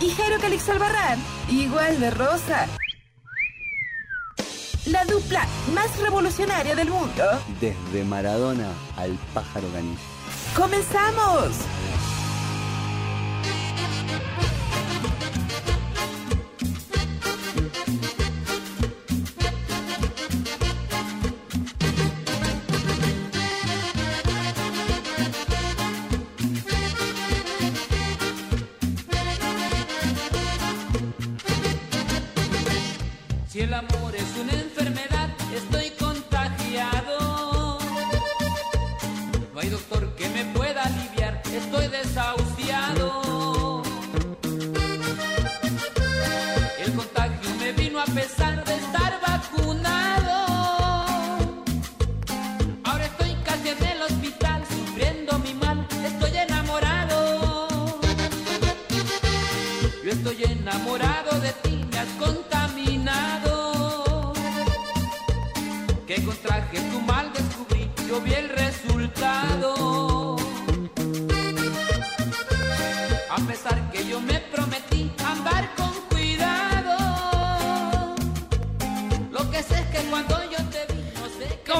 Y Jairo Calix Albarrán, igual de rosa. La dupla más revolucionaria del mundo. Desde Maradona al pájaro ganillo. ¡Comenzamos! Pesar de estar vacunado. Ahora estoy casi en el hospital, sufriendo mi mal, estoy enamorado. Yo estoy enamorado de ti, me has contaminado. Que contraje tu mal descubrí, yo vi el resultado.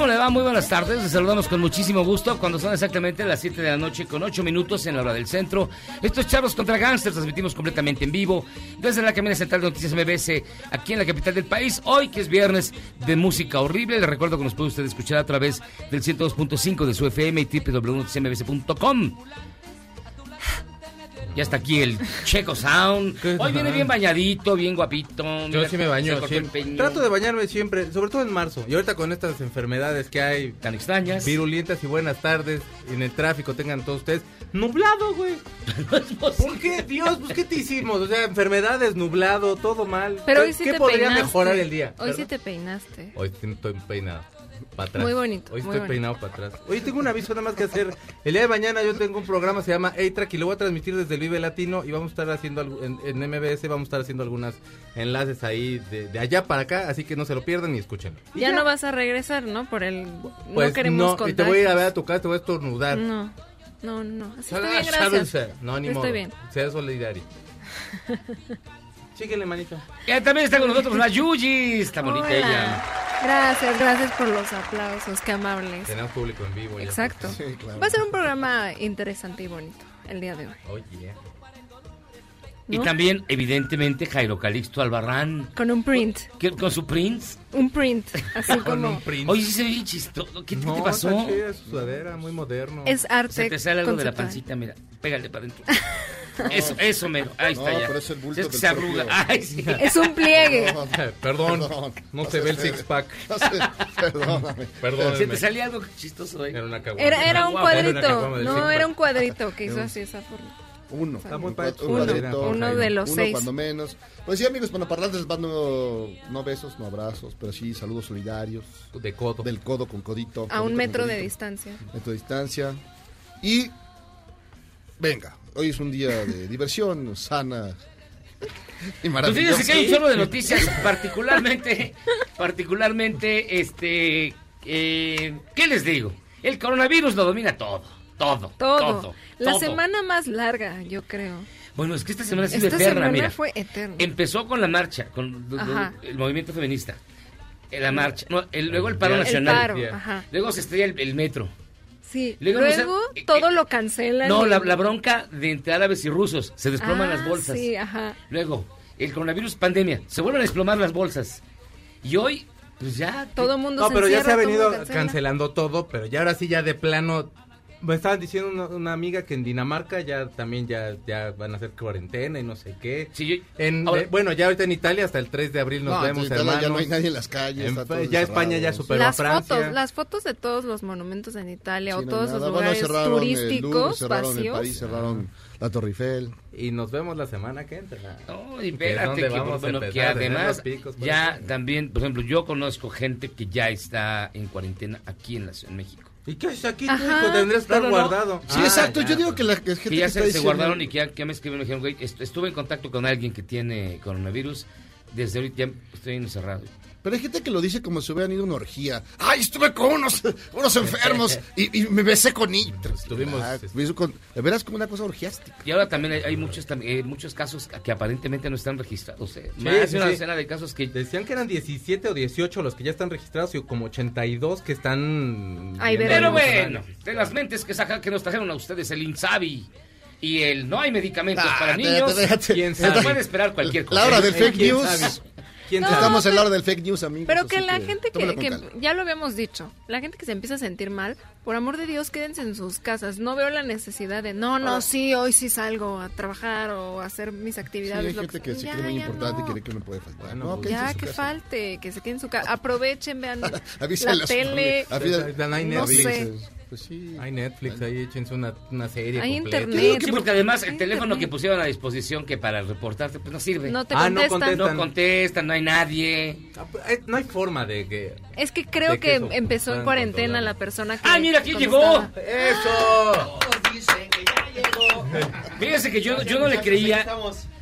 ¿Cómo le va? Muy buenas tardes. Les saludamos con muchísimo gusto cuando son exactamente las 7 de la noche con 8 minutos en la hora del centro. Esto es Charlos contra Gangsters. Transmitimos completamente en vivo desde la cabina central de Noticias MBS aquí en la capital del país. Hoy que es viernes de música horrible. Les recuerdo que nos puede usted escuchar a través del 102.5 de su FM y www.noticiasmbs.com. Ya está aquí el Checo Sound. Hoy viene bien bañadito, bien guapito. Yo sí me baño siempre. Trato de bañarme siempre, sobre todo en marzo. Y ahorita con estas enfermedades que hay tan extrañas. Virulentas y buenas tardes. En el tráfico tengan todos ustedes. Nublado, güey. ¿Por qué, Dios? Pues, ¿qué te hicimos? O sea, enfermedades, nublado, todo mal. Pero ¿Qué, hoy sí qué te podría peinaste. mejorar el día? Hoy sí te peinaste. Hoy sí estoy peinado. Para atrás. Muy bonito, Hoy muy estoy bonito. peinado para atrás. Oye, tengo un aviso nada más que hacer. El día de mañana yo tengo un programa, se llama A-Track y lo voy a transmitir desde el Vive Latino y vamos a estar haciendo, en, en MBS vamos a estar haciendo algunos enlaces ahí de, de allá para acá, así que no se lo pierdan y escúchenlo. Ya no vas a regresar, ¿no? Por el... Pues no queremos no, y te voy a ir a ver a tu casa, te voy a estornudar. No, no, no. Así estoy bien, gracias. ser. No, ni Estoy modo. bien. Sea solidario. Síguele, manito. Y también está con nosotros la Yuji. Está bonita Hola. ella. Gracias, gracias por los aplausos, qué amables. Tenemos público en vivo. ya. Exacto. Va a ser un programa interesante y bonito el día de hoy. Oye. ¿No? también, evidentemente, Jairo Calixto Albarrán. Con un print, ¿Qué- Con su prince. un print, así Con un print. Oye, sí se ve bien chistoso. ¿Qué, no, te pasó? está chida su sudadera, muy moderno. Es arte Se te sale algo de la pancita, mira. Pégale para adentro. Eso, eso, mero. Ahí está ya. pero es el bulto Si es que se arruga. propio. Ay, sí. Es un pliegue. No, Perdón, Perdón. no se ve el six pack. no sé, perdóname. Perdón. Si te salía algo chistoso ahí. Era una caguama. Era, era un Guau, era una cuadrito. No, era un cuadrito que hizo así esa forma. Uno. Está muy padre. Uno. de los Uno seis. cuando menos. Pues sí, amigos panaparlantes, les mando no besos, no abrazos, pero sí saludos solidarios. De codo. Del codo con codito. A un metro de distancia. Metro de distancia. Y venga, hoy es un día de diversión sana y Pues maravillosa. fíjense que hay un chorro de noticias, particularmente, particularmente, este, eh, ¿qué les digo? El coronavirus lo domina todo, todo, Todo. todo. La todo. semana más larga, yo creo. Bueno, es que esta semana ha sido Esta eterna, semana mira. fue eterna. Empezó con la marcha, con Ajá. el movimiento feminista. Eh, La marcha, no, el- luego el paro El nacional. paro, Yeah. ajá. Luego se estrella el, el metro. Sí. Luego Luego, no sé- todo eh, lo cancelan. No, la, la bronca de entre árabes y rusos. Se desploman Ah, las bolsas. Sí, ajá. Luego, el coronavirus pandemia, se vuelven a desplomar las bolsas. Y hoy, pues ya... Todo el mundo No, se pero ya se ha venido cancela. cancelando todo, pero ya ahora sí ya de plano me estaban diciendo una, una amiga que en Dinamarca ya también ya, ya van a hacer cuarentena y no sé qué. Sí, yo- En, Ahora- eh, bueno, ya ahorita en Italia hasta el 3 de abril nos No, vemos, hermanos. ya no hay nadie en las calles. En- está todo ya España ya superó las a Francia. fotos, las fotos de todos los monumentos en Italia Sí, o no, todos nada. los Bueno, lugares cerraron el Louvre, turísticos cerraron el vacíos. París, cerraron la Torre Eiffel. Y nos vemos la semana que entra. No, y espérate, que, vamos bueno, que a además picos ya eso. también, por ejemplo, yo conozco gente que ya está en cuarentena aquí en la Ciudad de México. ¿Y qué haces aquí, Ajá. hijo? Tendrías que estar No, guardado. Sí, Ah, exacto. ya. Yo digo que la que gente Que ya que se, está se diciendo- guardaron y que ya, que ya me escribieron, me dijeron, güey, est- estuve en contacto con alguien que tiene coronavirus, desde ahorita ya estoy encerrado. Pero hay gente que lo dice como si hubieran ido a una orgía. ¡Ay, estuve con unos, unos enfermos y, y me besé con ellos! Estuvimos, Ah, este- de veras como una cosa orgiástica. Y ahora también hay, hay muchos tam- eh, muchos casos que aparentemente no están registrados. ¿eh? Sí, Más de sí, una sí. decena de casos que... Decían que eran 17 o 18 los que ya están registrados y como 82 que están... Ay, Pero bueno, de las mentes que, saca, que nos trajeron a ustedes el Insabi y el no hay medicamentos Ah, para niños, espérate. ¿quién Entonces, sabe? puede esperar cualquier cosa. La hora del Eh, fake ¿quién news. ¿Quién No? Estamos en la hora del fake news, amigos. Pero que la gente que, con que calma. ya lo habíamos dicho, la gente que se empieza a sentir mal, por amor de Dios, quédense en sus casas. No veo la necesidad de, no, no, sí, hoy sí salgo a trabajar o a hacer mis Sí, actividades. hay lo gente que se Ya, cree muy ya importante y no. cree que no puede faltar. Bueno, no, pues, Ya que casa. falte, que se queden en su casa. Aprovechen, vean la tele. No hay sé. Pues sí. Hay Netflix, ahí échense una, una serie Hay completa. internet. Sí, porque además el teléfono internet. que pusieron a disposición que para reportarte, pues no sirve. No te Ah, no contestan. No contestan, no hay nadie. Ah, pues, eh, No hay forma de que... Es que creo que que empezó en cuarentena la persona que. ¡Ah, mira, aquí contestaba. llegó! ¡Eso! Fíjense que yo, yo no le creía.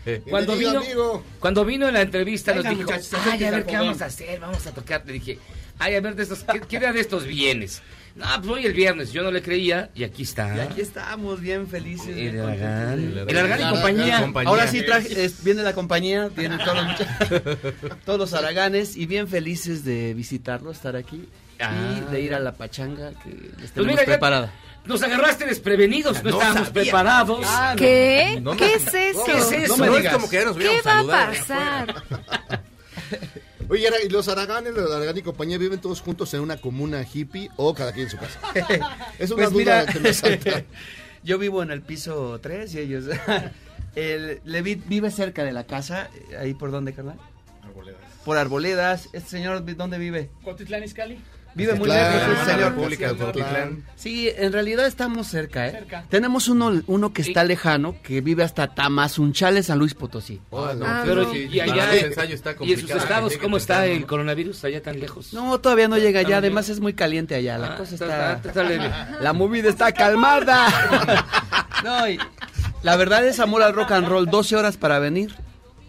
Eh, Cuando vino, amigo. cuando vino en la entrevista nos dijo, ay, a ver qué fogón". vamos a hacer, vamos a tocar. Le dije, ay, a ver de estos, ¿qué, qué era de estos bienes? No, pues hoy el viernes, yo no le creía y aquí está. Y aquí estamos, bien felices. El Aragán y compañía. Compañía. Ahora sí traje, es- viene la compañía, vienen todos los, todos los araganes y bien felices de visitarlo, estar aquí Ah. y de ir a la pachanga que les Pues mira, preparada. nos agarraste desprevenidos, no, No estábamos sabía. preparados. ¿Qué? No me- ¿Qué es eso? ¿Qué es eso? No, me No digas. como que ya nos ¿Qué va a pasar? Oye, ¿y los Araganes, los Aragán y compañía viven todos juntos en una comuna hippie o cada quien en su casa? Es una Pues duda mira, que me salta. yo vivo en el piso 3 y ellos... el Levi vive cerca de la casa, eh, ahí por dónde, carnal? Por Arboledas. Este señor, ¿dónde vive? Cuautitlán Izcalli. Vive muy lejos, el señor. República de Cuautitlán. Sí, en realidad estamos cerca, ¿eh? Cerca. Tenemos uno, uno que está lejano, que vive hasta Tamazunchale, San Luis Potosí. Oh, no, Ah, Pero no. sí, y allá, ese ensayo está y en sus complicado. estados, ¿cómo está el coronavirus allá tan lejos? No, todavía no llega allá, además es muy caliente allá, la Ah, cosa está- está... está leve. La movida está calmada. no, y la verdad es amor al rock and roll, 12 horas para venir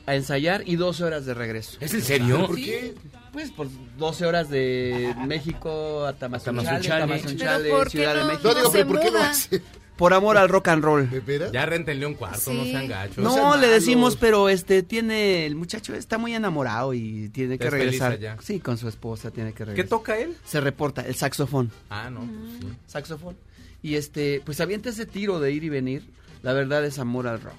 a ensayar y 12 horas de regreso. ¿Es en serio? ¿Por qué? Pues por 12 horas de México a Tamazunchale, Tamazunchale. Tamazunchale, Pero ¿por qué Ciudad de no? México. No digo, pero ¿por qué hace? Por amor al rock and roll. ¿De veras? Ya rentenle un cuarto, no sean gachos. No, sean le decimos, pero este tiene el muchacho está muy enamorado y tiene que regresar. allá. Sí, con su esposa tiene que ¿Qué regresar. toca él? Se reporta el saxofón, Ah, no. pues sí. saxofón. Y este, pues avienta ese tiro de ir y venir. La verdad es amor al rock.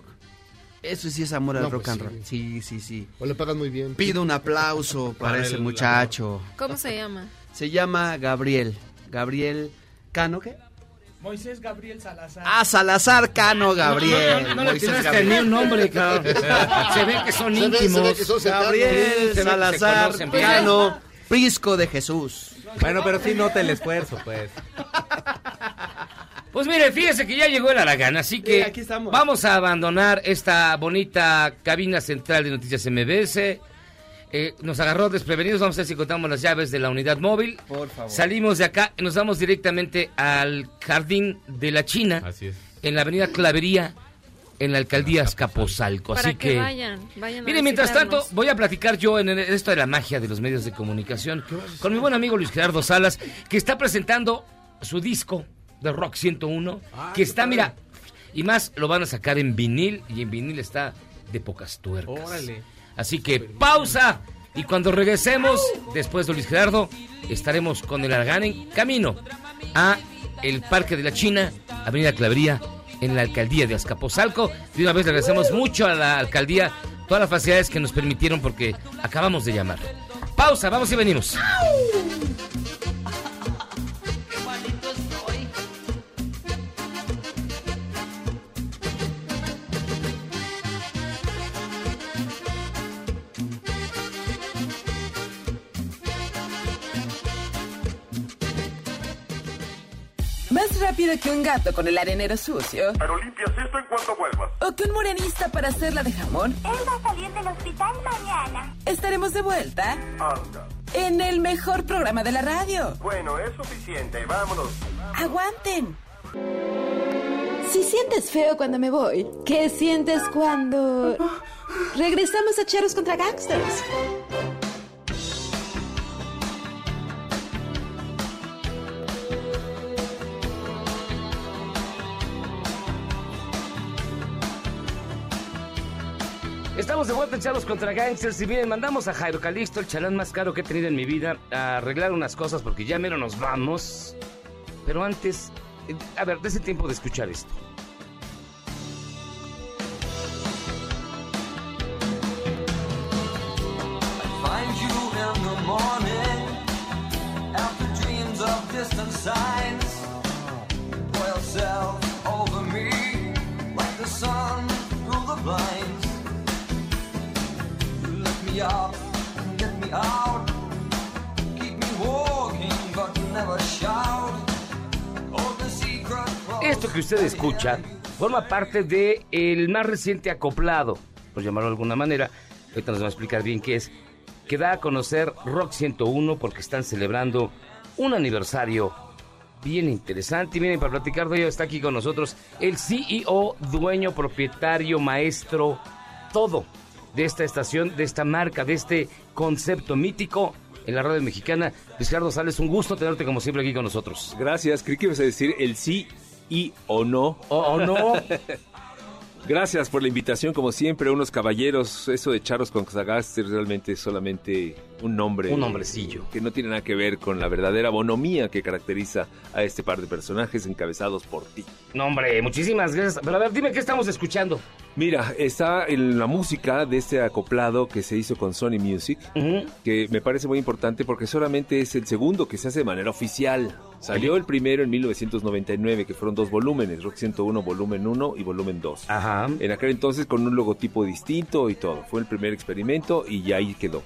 Eso sí es amor al No, rock pues and sí. roll. Sí, sí, sí. O le pagan muy bien. Pido un aplauso para, Para ese el- muchacho. ¿Cómo se llama? Se llama Gabriel. Gabriel Cano, ¿qué? Moisés Gabriel Salazar. Ah, Salazar Cano Gabriel. No, no, no le Gabriel. ni un nombre, cabrón. Se ve que son Se ve- se ve íntimos. que son. Gabriel se que se Salazar conocen bien. Cano, Prisco de Jesús. Bueno, pero sí nota el esfuerzo, pues. Pues mire, fíjese que ya llegó el Aragán, así que Sí, aquí estamos. vamos a abandonar esta bonita cabina central de Noticias MBS. Eh, nos agarró desprevenidos, vamos a ver si encontramos las llaves de la unidad móvil. Por favor. Salimos de acá y nos vamos directamente al Jardín de la China, Así es. en la avenida Clavería, en la alcaldía Azcapotzalco. Así que, que... vayan, vayan a Mire, mientras tanto, voy a platicar yo en esto de la magia de los medios de comunicación con mi buen amigo Luis Gerardo Salas, que está presentando su disco de Rock 101, Ah, que está, padre. mira, y más lo van a sacar en vinil, y en vinil está de pocas tuercas. Órale. Así que pausa, y cuando regresemos, después de Luis Gerardo, estaremos con el Aragán en camino a el Parque de la China, Avenida Clavería, en la alcaldía de Azcapotzalco. De una vez le agradecemos mucho a la alcaldía todas las facilidades que nos permitieron porque acabamos de llamar. Pausa, vamos y venimos. Más rápido que un gato con el arenero sucio. Pero limpias esto en cuanto vuelvas. O que un morenista para hacerla de jamón. Él va a salir del hospital mañana. Estaremos de vuelta Anda. en el mejor programa de la radio. Bueno, es suficiente. Vámonos. Aguanten. Si sientes feo cuando me voy, ¿qué sientes cuando regresamos a Charros contra Gangsters? Estamos de vuelta en contra Gangsters y bien, mandamos a Jairo Calixto, el chalán más caro que he tenido en mi vida, a arreglar unas cosas porque ya mero nos vamos. Pero antes, eh, a ver, dése tiempo de escuchar esto. Over me like the sun through the blinds. Me up get me out. Keep me walking, but never shout. Esto que usted escucha forma parte de el más reciente acoplado, por llamarlo de alguna manera, ahorita nos va a explicar bien qué es, que da a conocer Rock 101 porque están celebrando un aniversario bien interesante. Y viene para platicar de ello está aquí con nosotros el CEO, dueño, propietario, maestro, todo de esta estación, de esta marca, de este concepto mítico en la radio mexicana. Ricardo Sales, un gusto tenerte como siempre aquí con nosotros. Gracias, creí que ibas a decir el sí y o no. O, o no. Gracias por la invitación, como siempre, unos caballeros. Eso de Charros con Sagasti realmente es solamente un nombre. Un nombrecillo. Que no tiene nada que ver con la verdadera bonomía que caracteriza a este par de personajes encabezados por ti. No, hombre, muchísimas gracias. Pero a ver, dime qué estamos escuchando. Mira, está en la música de este acoplado que se hizo con Sony Music, que me parece muy importante porque solamente es el segundo que se hace de manera oficial. Salió el primero en 1999, que fueron dos volúmenes, Rock 101 volumen 1 y volumen 2. Ajá. En aquel entonces con un logotipo distinto y todo. Fue el primer experimento y ya ahí quedó.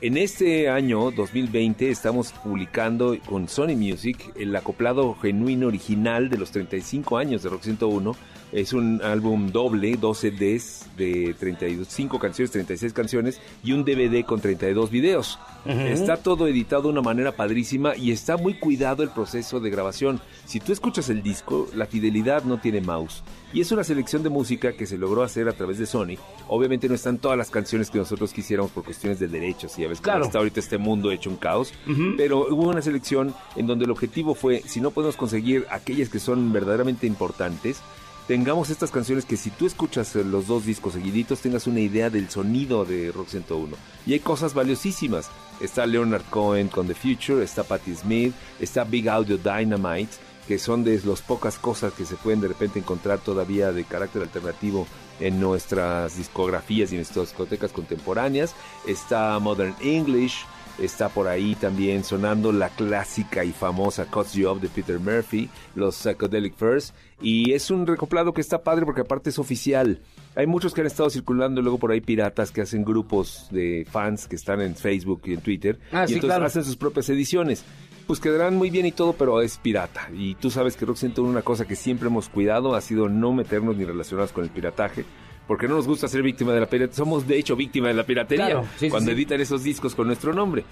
En este año 2020 estamos publicando con Sony Music el acoplado genuino original de los 35 años de Rock 101. Es un álbum doble, 12 Ds de 35 canciones, 36 canciones y un DVD con 32 videos. Ujú. Está todo editado de una manera padrísima y está muy cuidado el proceso de grabación. Si tú escuchas el disco, la fidelidad no tiene mouse. Y es una selección de música que se logró hacer a través de Sony. Obviamente no están todas las canciones que nosotros quisiéramos por cuestiones de derechos. Y ya ves Claro. está ahorita este mundo hecho un caos. Ujú. Pero hubo una selección en donde el objetivo fue, si no podemos conseguir aquellas que son verdaderamente importantes, tengamos estas canciones que si tú escuchas eh, los dos discos seguiditos tengas una idea del sonido de Rock 101. Y hay cosas valiosísimas. Está Leonard Cohen con The Future, está Patti Smith, está Big Audio Dynamite, que son de las pocas cosas que se pueden de repente encontrar todavía de carácter alternativo en nuestras discografías y en nuestras discotecas contemporáneas. Está Modern English, Está por ahí también sonando la clásica y famosa Cuts You Up de Peter Murphy, los Psychedelic Furs. Y es un recoplado que está padre porque aparte es oficial. Hay muchos que han estado circulando luego por ahí piratas que hacen grupos de fans que están en Facebook y en Twitter. Ah, y sí, entonces claro. hacen sus propias ediciones. Pues quedarán muy bien y todo, pero es pirata. Y tú sabes que Rock 101 una cosa que siempre hemos cuidado ha sido no meternos ni relacionarnos con el pirataje. Porque no nos gusta ser víctima de la piratería. Somos de hecho víctima de la piratería. Claro, sí, sí, cuando sí. editan esos discos con nuestro nombre.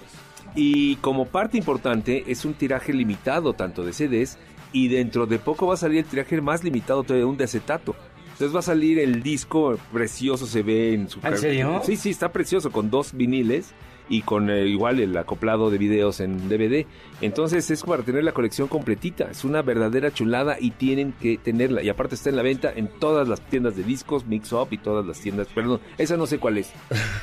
Y como parte importante es un tiraje limitado tanto de CDs y dentro de poco va a salir el tiraje más limitado todavía un de acetato. Entonces va a salir el disco precioso, se ve en su... ¿En serio? Sí, sí, está precioso con dos viniles y con eh, igual el acoplado de videos en DVD. Entonces es para tener la colección completita. Es una verdadera chulada y tienen que tenerla. Y aparte está en la venta en todas las tiendas de discos, Mix Up y todas las tiendas. Perdón, esa no sé cuál es.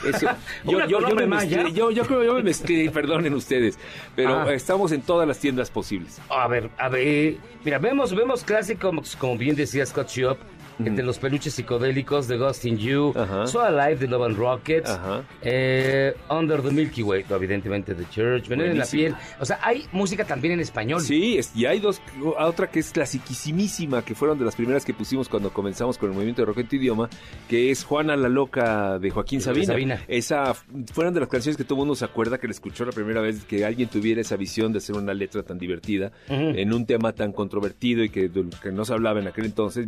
Eso- yo, yo, yo me mezclé, yo, yo creo que yo me mezclé, perdonen ustedes. Pero Ah. estamos en todas las tiendas posibles. A ver, a ver, mira, vemos, vemos clásicos, como bien decía Scott Shop, entre los peluches psicodélicos de Ghost in You, So Alive de Love and Rockets, eh, Under the Milky Way, evidentemente The Church, Veneno en la piel. O sea, hay música también en español. Sí, y hay dos, otra que es clasiquísima, que fueron de las primeras que pusimos cuando comenzamos con el movimiento de rock en tu idioma, que es Juana la Loca de Joaquín Sabina. Sabina. Esa fueron de las canciones que todo mundo se acuerda que le escuchó la primera vez que alguien tuviera esa visión de hacer una letra tan divertida en un tema tan controvertido y que, que no se hablaba en aquel entonces,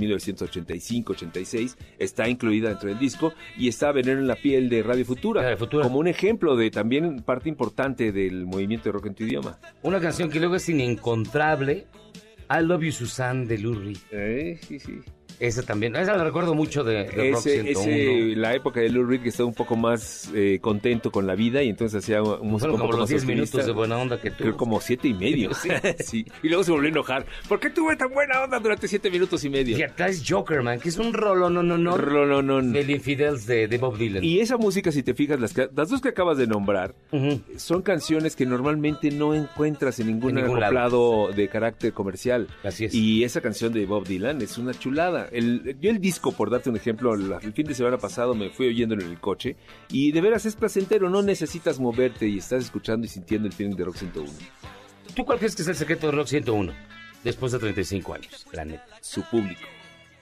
1985-86, está incluida dentro del disco y está Veneno en la piel de Radio Futura, como un ejemplo de también parte importante del movimiento de rock en tu idioma. Una canción que luego es inencontrable, I Love You Susan de Lou Reed. Eh, sí, sí. Esa también, esa la recuerdo mucho de, de Rock Ese, 101. ese- la época de Lou Reed que estaba un poco más eh, contento con la vida y entonces hacía un música como los más 10 minutos de buena onda que Creo tuvo. como siete y medio. Sí. Sí. Y luego se volvió a enojar. ¿Por qué tuve tan buena onda durante siete minutos y medio? Y es Joker, man, que es un rolo, no, no, no. Rolonón. Del Infidels de, de Bob Dylan. Y esa música, si te fijas, las, las dos que acabas de nombrar, son canciones que normalmente no encuentras en ningún, En ningún lado. acoplado de carácter comercial. Así es. Y esa canción de Bob Dylan es una chulada. El, yo el disco, por darte un ejemplo, el fin de semana pasado me fui oyéndolo en el coche y de veras es placentero, no necesitas moverte y estás escuchando y sintiendo el feeling de Rock 101. ¿Tú cuál crees que es el secreto de Rock 101? Después de 35 años, la neta. Su público.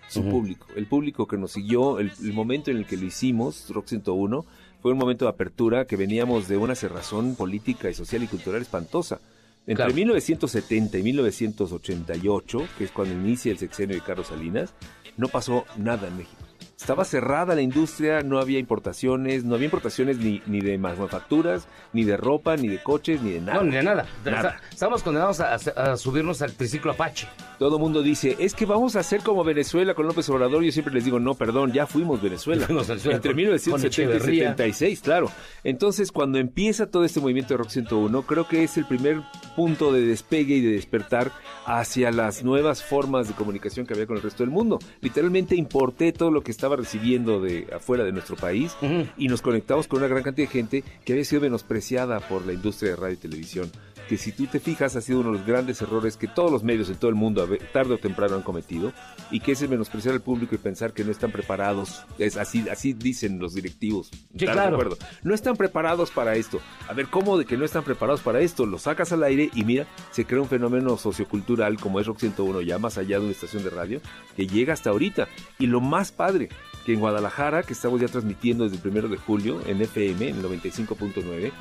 Su público. El público que nos siguió, el, el momento en el que lo hicimos, Rock 101, fue un momento de apertura que veníamos de una cerrazón política y social y cultural espantosa. Entre Claro. 1970 y 1988, que es cuando inicia el sexenio de Carlos Salinas, no pasó nada en México. Estaba cerrada la industria, no había importaciones, no había importaciones ni, ni de manufacturas, ni de ropa, ni de coches, ni de nada. No, ni de nada. Nada. Está- Estamos condenados a, subirnos al triciclo Apache. Todo el mundo dice, es que vamos a hacer como Venezuela con López Obrador. Yo siempre les digo, no, perdón, ya fuimos Venezuela. Entre con- 1970 y con Echeverría. 76, claro. Entonces, cuando empieza todo este movimiento de Rock 101, creo que es el primer punto de despegue y de despertar hacia las nuevas formas de comunicación que había con el resto del mundo. Literalmente importé todo lo que estaba recibiendo de afuera de nuestro país y nos conectamos con una gran cantidad de gente que había sido menospreciada por la industria de radio y televisión. Que si tú te fijas ha sido uno de los grandes errores que todos los medios en todo el mundo tarde o temprano han cometido y que es el menospreciar al público y pensar que no están preparados. Es así, así dicen los directivos. Sí, ¿Estás de claro. acuerdo? No están preparados para esto. A ver, ¿cómo de que no están preparados para esto? Lo sacas al aire y mira, se crea un fenómeno sociocultural como es Rock 101, ya más allá de una estación de radio, que llega hasta ahorita. Y lo más padre, que en Guadalajara, que estamos ya transmitiendo desde el primero de julio en FM, en 95.9,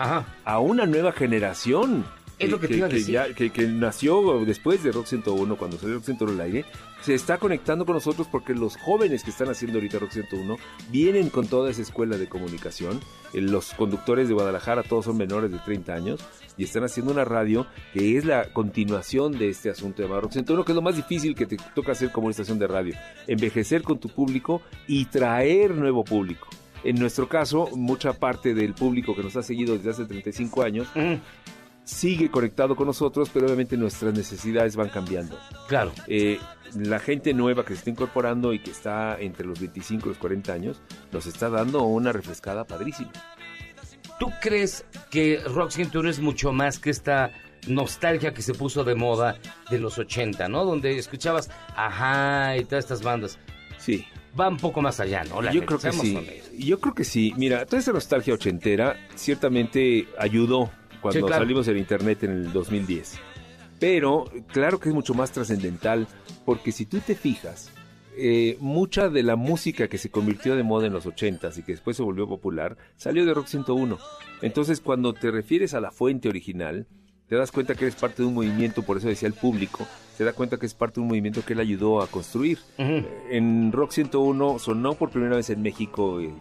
a una nueva generación. Es lo que te iba a decir. ya- que- que nació después de Rock 101, cuando salió Rock 101 al aire, se está conectando con nosotros porque los jóvenes que están haciendo ahorita Rock 101 vienen con toda esa escuela de comunicación. Eh, Los conductores de Guadalajara todos son menores de 30 años y están haciendo una radio que es la continuación de este asunto de Rock 101, que es lo más difícil que te toca hacer como una estación de radio. Envejecer con tu público y traer nuevo público. En nuestro caso, mucha parte del público que nos ha seguido desde hace 35 años sigue conectado con nosotros, pero obviamente nuestras necesidades van cambiando. Claro. Eh, la gente nueva que se está incorporando y que está entre los 25 y los 40 años, nos está dando una refrescada padrísima. ¿Tú crees que Rock 101 es mucho más que esta nostalgia que se puso de moda de los 80, ¿no? Donde escuchabas Ajá y todas estas bandas. Sí. Va un poco más allá, ¿no? La Yo creo que sí. Yo creo que sí. Mira, toda esa nostalgia ochentera ciertamente ayudó cuando Sí, claro. salimos en internet en el 2010. Pero claro que es mucho más trascendental porque si tú te fijas, eh, mucha de la música que se convirtió de moda en los 80s y que después se volvió popular salió de Rock 101. Entonces cuando te refieres a la fuente original, te das cuenta que eres parte de un movimiento, por eso decía el público, se da cuenta que es parte de un movimiento que él ayudó a construir. En Rock 101 sonó por primera vez en México eh,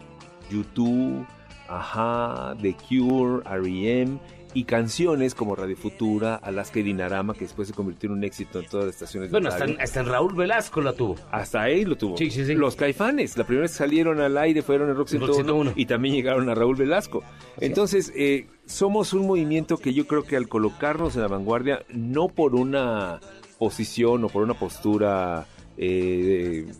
YouTube, Ajá, The Cure, R.E.M. y canciones como Radio Futura, Alaska y Dinarama, que después se convirtió en un éxito en todas las estaciones de Bueno, hasta, hasta Raúl Velasco la tuvo. Hasta ahí lo tuvo. Sí, sí, sí. Los Caifanes, la primera vez que salieron al aire fueron en Rock En Rock 101, 101. y también llegaron a Raúl Velasco. Entonces, eh, somos un movimiento que yo creo que al colocarnos en la vanguardia, no por una posición o por una postura eh,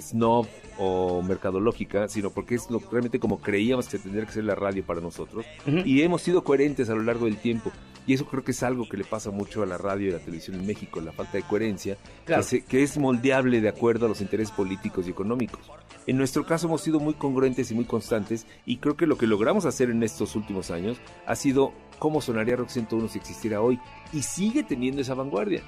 snob o mercadológica, sino porque es lo, realmente como creíamos que tendría que ser la radio para nosotros. Ujú. Y hemos sido coherentes a lo largo del tiempo. Y eso creo que es algo que le pasa mucho a la radio y a la televisión en México, la falta de coherencia, Claro. que, se- que es moldeable de acuerdo a los intereses políticos y económicos. En nuestro caso hemos sido muy congruentes y muy constantes y creo que lo que logramos hacer en estos últimos años ha sido cómo sonaría Rock 101 si existiera hoy y sigue teniendo esa vanguardia.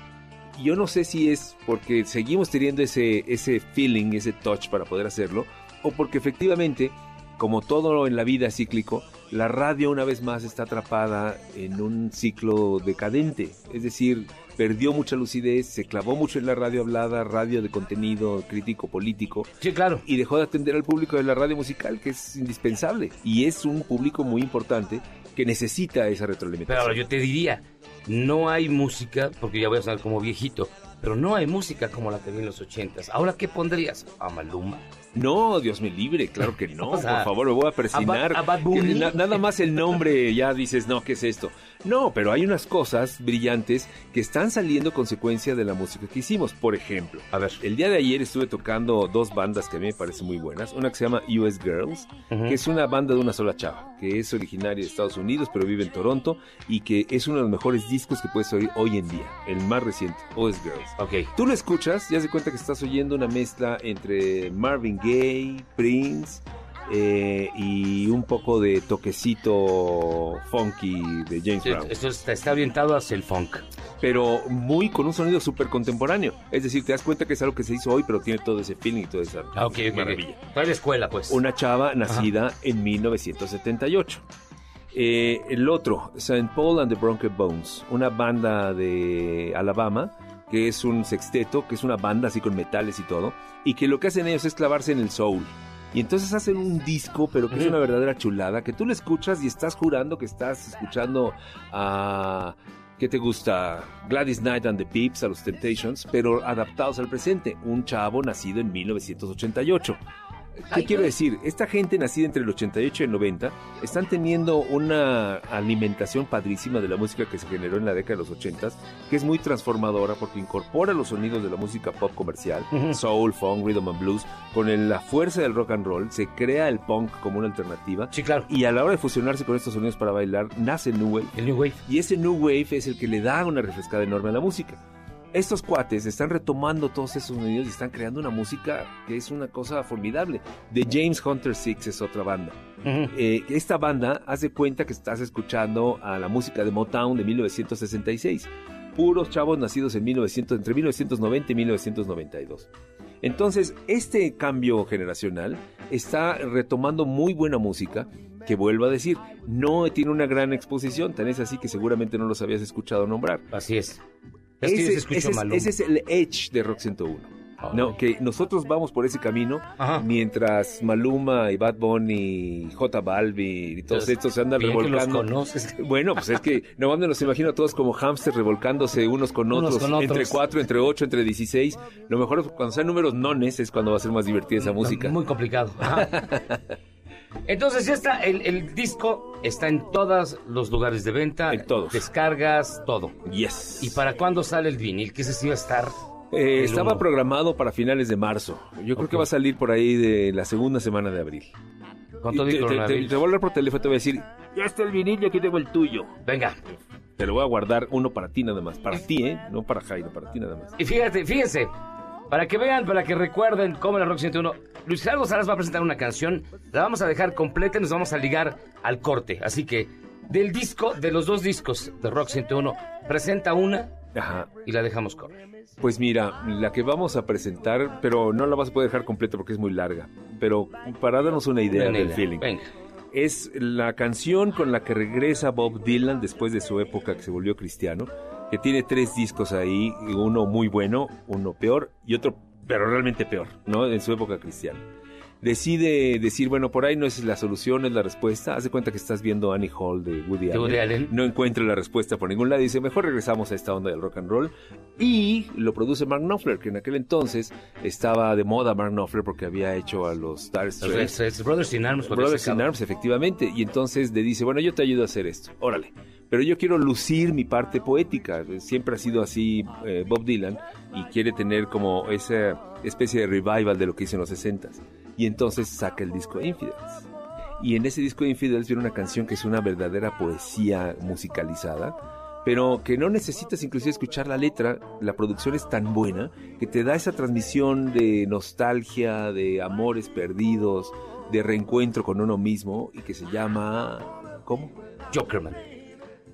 Yo no sé si es porque seguimos teniendo ese, ese feeling, ese touch para poder hacerlo, o porque efectivamente, como todo en la vida cíclico, la radio una vez más está atrapada en un ciclo decadente. Es decir, perdió mucha lucidez, se clavó mucho en la radio hablada, radio de contenido crítico político. Sí, claro. Y dejó de atender al público de la radio musical, que es indispensable. Y es un público muy importante que necesita esa Pero retroalimentación. ahora yo te diría, no hay música, porque ya voy a sonar como viejito, pero no hay música como la que vi en los ochentas. ¿Ahora qué pondrías? ¿A Maluma? No, Dios me libre, claro que no. O sea, por favor, me voy a persinar. a Bad- a Bad Bunny. Que na- nada más el nombre ya dices, no, ¿qué es esto? No, pero hay unas cosas brillantes que están saliendo consecuencia de la música que hicimos. Por ejemplo, a ver, el día de ayer estuve tocando dos bandas que a mí me parecen muy buenas. Una que se llama US Girls, que es una banda de una sola chava, que es originaria de Estados Unidos, pero vive en Toronto y que es uno de los mejores discos que puedes oír hoy en día, el más reciente, US Girls. Ok. Tú lo escuchas, ya se cuenta que estás oyendo una mezcla entre Marvin Gaye, Prince eh, y un poco de toquecito funky de James Sí, Brown. Esto está, está orientado hacia el funk. Pero muy con un sonido súper contemporáneo. Es decir, te das cuenta que es algo que se hizo hoy, pero tiene todo ese feeling y toda esa Ah, ok, ok, maravilla. ok. Trae la escuela, pues. Una chava nacida en 1978. Eh, el otro, St. Paul and the Bronco Bones, una banda de Alabama que es un sexteto, que es una banda así con metales y todo, y que lo que hacen ellos es clavarse en el soul. Y entonces hacen un disco, pero que es una verdadera chulada, que tú lo escuchas y estás jurando que estás escuchando a... ¿Qué te gusta? Gladys Knight and the Pips, a los Temptations, pero adaptados al presente. Un chavo nacido en 1988. ¿Qué quiero decir? Esta gente nacida entre el 88 y el 90 están teniendo una alimentación padrísima de la música que se generó en la década de los 80 que es muy transformadora porque incorpora los sonidos de la música pop comercial, soul, funk, rhythm and blues, con el- la fuerza del rock and roll, se crea el punk como una alternativa. Sí, claro. Y a la hora de fusionarse con estos sonidos para bailar, nace el New Wave. El New Wave. Y ese New Wave es el que le da una refrescada enorme a la música. Estos cuates están retomando todos esos sonidos y están creando una música que es una cosa formidable. The James Hunter Six es otra banda. Eh, esta banda hace cuenta que estás escuchando a la música de Motown de 1966. Puros chavos nacidos en 1900, entre 1990 y 1992. Entonces, este cambio generacional está retomando muy buena música, que vuelvo a decir, no tiene una gran exposición, tan es así que seguramente no los habías escuchado nombrar. Así es. Ese, es, Maluma. ese es el edge de Rock 101. No, que nosotros vamos por ese camino mientras Maluma y Bad Bunny y J Balvin y todos Entonces, estos se andan bien que los revolcando. conoces. Bueno, pues es que no me los imagino a todos como hamsters revolcándose unos con Unos otros, con otros. entre 4, entre 8, entre 16. Lo mejor es cuando sean números nones es cuando va a ser más divertida esa música. Muy complicado. Entonces ya está, el, el disco está en todos los lugares de venta. En todos. Descargas, todo. Yes. ¿Y para cuándo sale el vinil? Que ese sí va a estar. Eh, estaba uno. programado para finales de marzo. Yo creo que va a salir por ahí de la segunda semana de abril. Y te, te- te- te voy a hablar por teléfono, te voy a decir, ya está el vinil y aquí tengo el tuyo. Venga. Te lo voy a guardar uno para ti nada más. Para ti, ¿eh? No para Jairo, para ti nada más. Y fíjate, fíjense, para que vean, para que recuerden cómo la Rock 101, Luis Gerardo Salas va a presentar una canción, la vamos a dejar completa y nos vamos a ligar al corte. Así que, del disco, de los dos discos de Rock 101, presenta una y la dejamos correr. Pues mira, la que vamos a presentar, pero no la vas a poder dejar completa porque es muy larga. Pero para darnos una idea del feeling. venga. Es la canción con la que regresa Bob Dylan después de su época que se volvió cristiano, que tiene tres discos ahí, uno muy bueno, uno peor y otro, pero realmente peor, ¿no? En su época cristiana. Decide decir, bueno, por ahí no es la solución, es la respuesta. Hace cuenta que estás viendo Annie Hall de Woody, Allen. No encuentra la respuesta por ningún lado dice, mejor regresamos a esta onda del rock and roll. Y lo produce Mark Knopfler, que en aquel entonces estaba de moda Mark Knopfler porque había hecho a los Los Straits. Brothers in Arms. Brothers in. Arms, efectivamente. Y entonces le dice, bueno, yo te ayudo a hacer esto, órale. Pero yo quiero lucir mi parte poética. Siempre ha sido así eh, Bob Dylan y quiere tener como esa especie de revival de lo que hizo en los 60 Y entonces saca el disco Infidels. Y en ese disco de Infidels viene una canción que es una verdadera poesía musicalizada, pero que no necesitas inclusive escuchar la letra, la producción es tan buena que te da esa transmisión de nostalgia, de amores perdidos, de reencuentro con uno mismo y que se llama... ¿Cómo? Jokerman.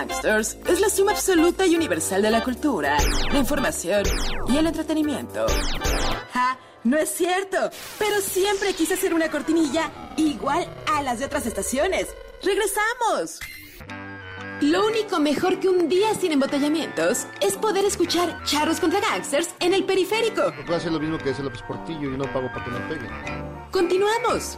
Gangsters es la suma absoluta y universal de la cultura, la información y el entretenimiento. ¡Ja! No es cierto, pero siempre quise hacer una cortinilla igual a las de otras estaciones. ¡Regresamos! Lo único mejor que un día sin embotellamientos es poder escuchar Charros contra Gangsters en el periférico. Puedo hacer lo mismo que hace López Portillo y no pago para que me peguen. Continuamos.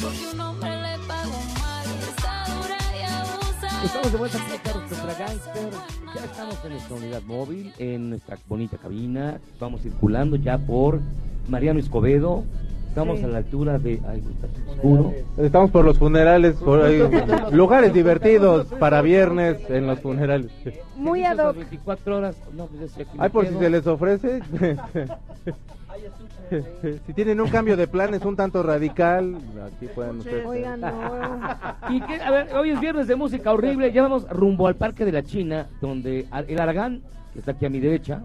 Porque un hombre le pagó mal y está dura y abusa. Estamos de vuelta aquí a Carros contra Gangsters. Ya estamos en nuestra unidad móvil, en nuestra bonita cabina. Vamos circulando ya por Mariano Escobedo. Estamos Sí. a la altura de. Ay, está oscuro. Estamos por los funerales, por ahí, lugares divertidos para viernes en los funerales. Muy ad hoc. 24 horas. No, pues Ay, por si se les ofrece. si tienen un cambio de planes un tanto radical, aquí pueden ustedes. Oigan, no. ¿Y qué? A ver, hoy es viernes de música horrible. Ya vamos rumbo al Parque de la China, donde el Aragán, que está aquí a mi derecha.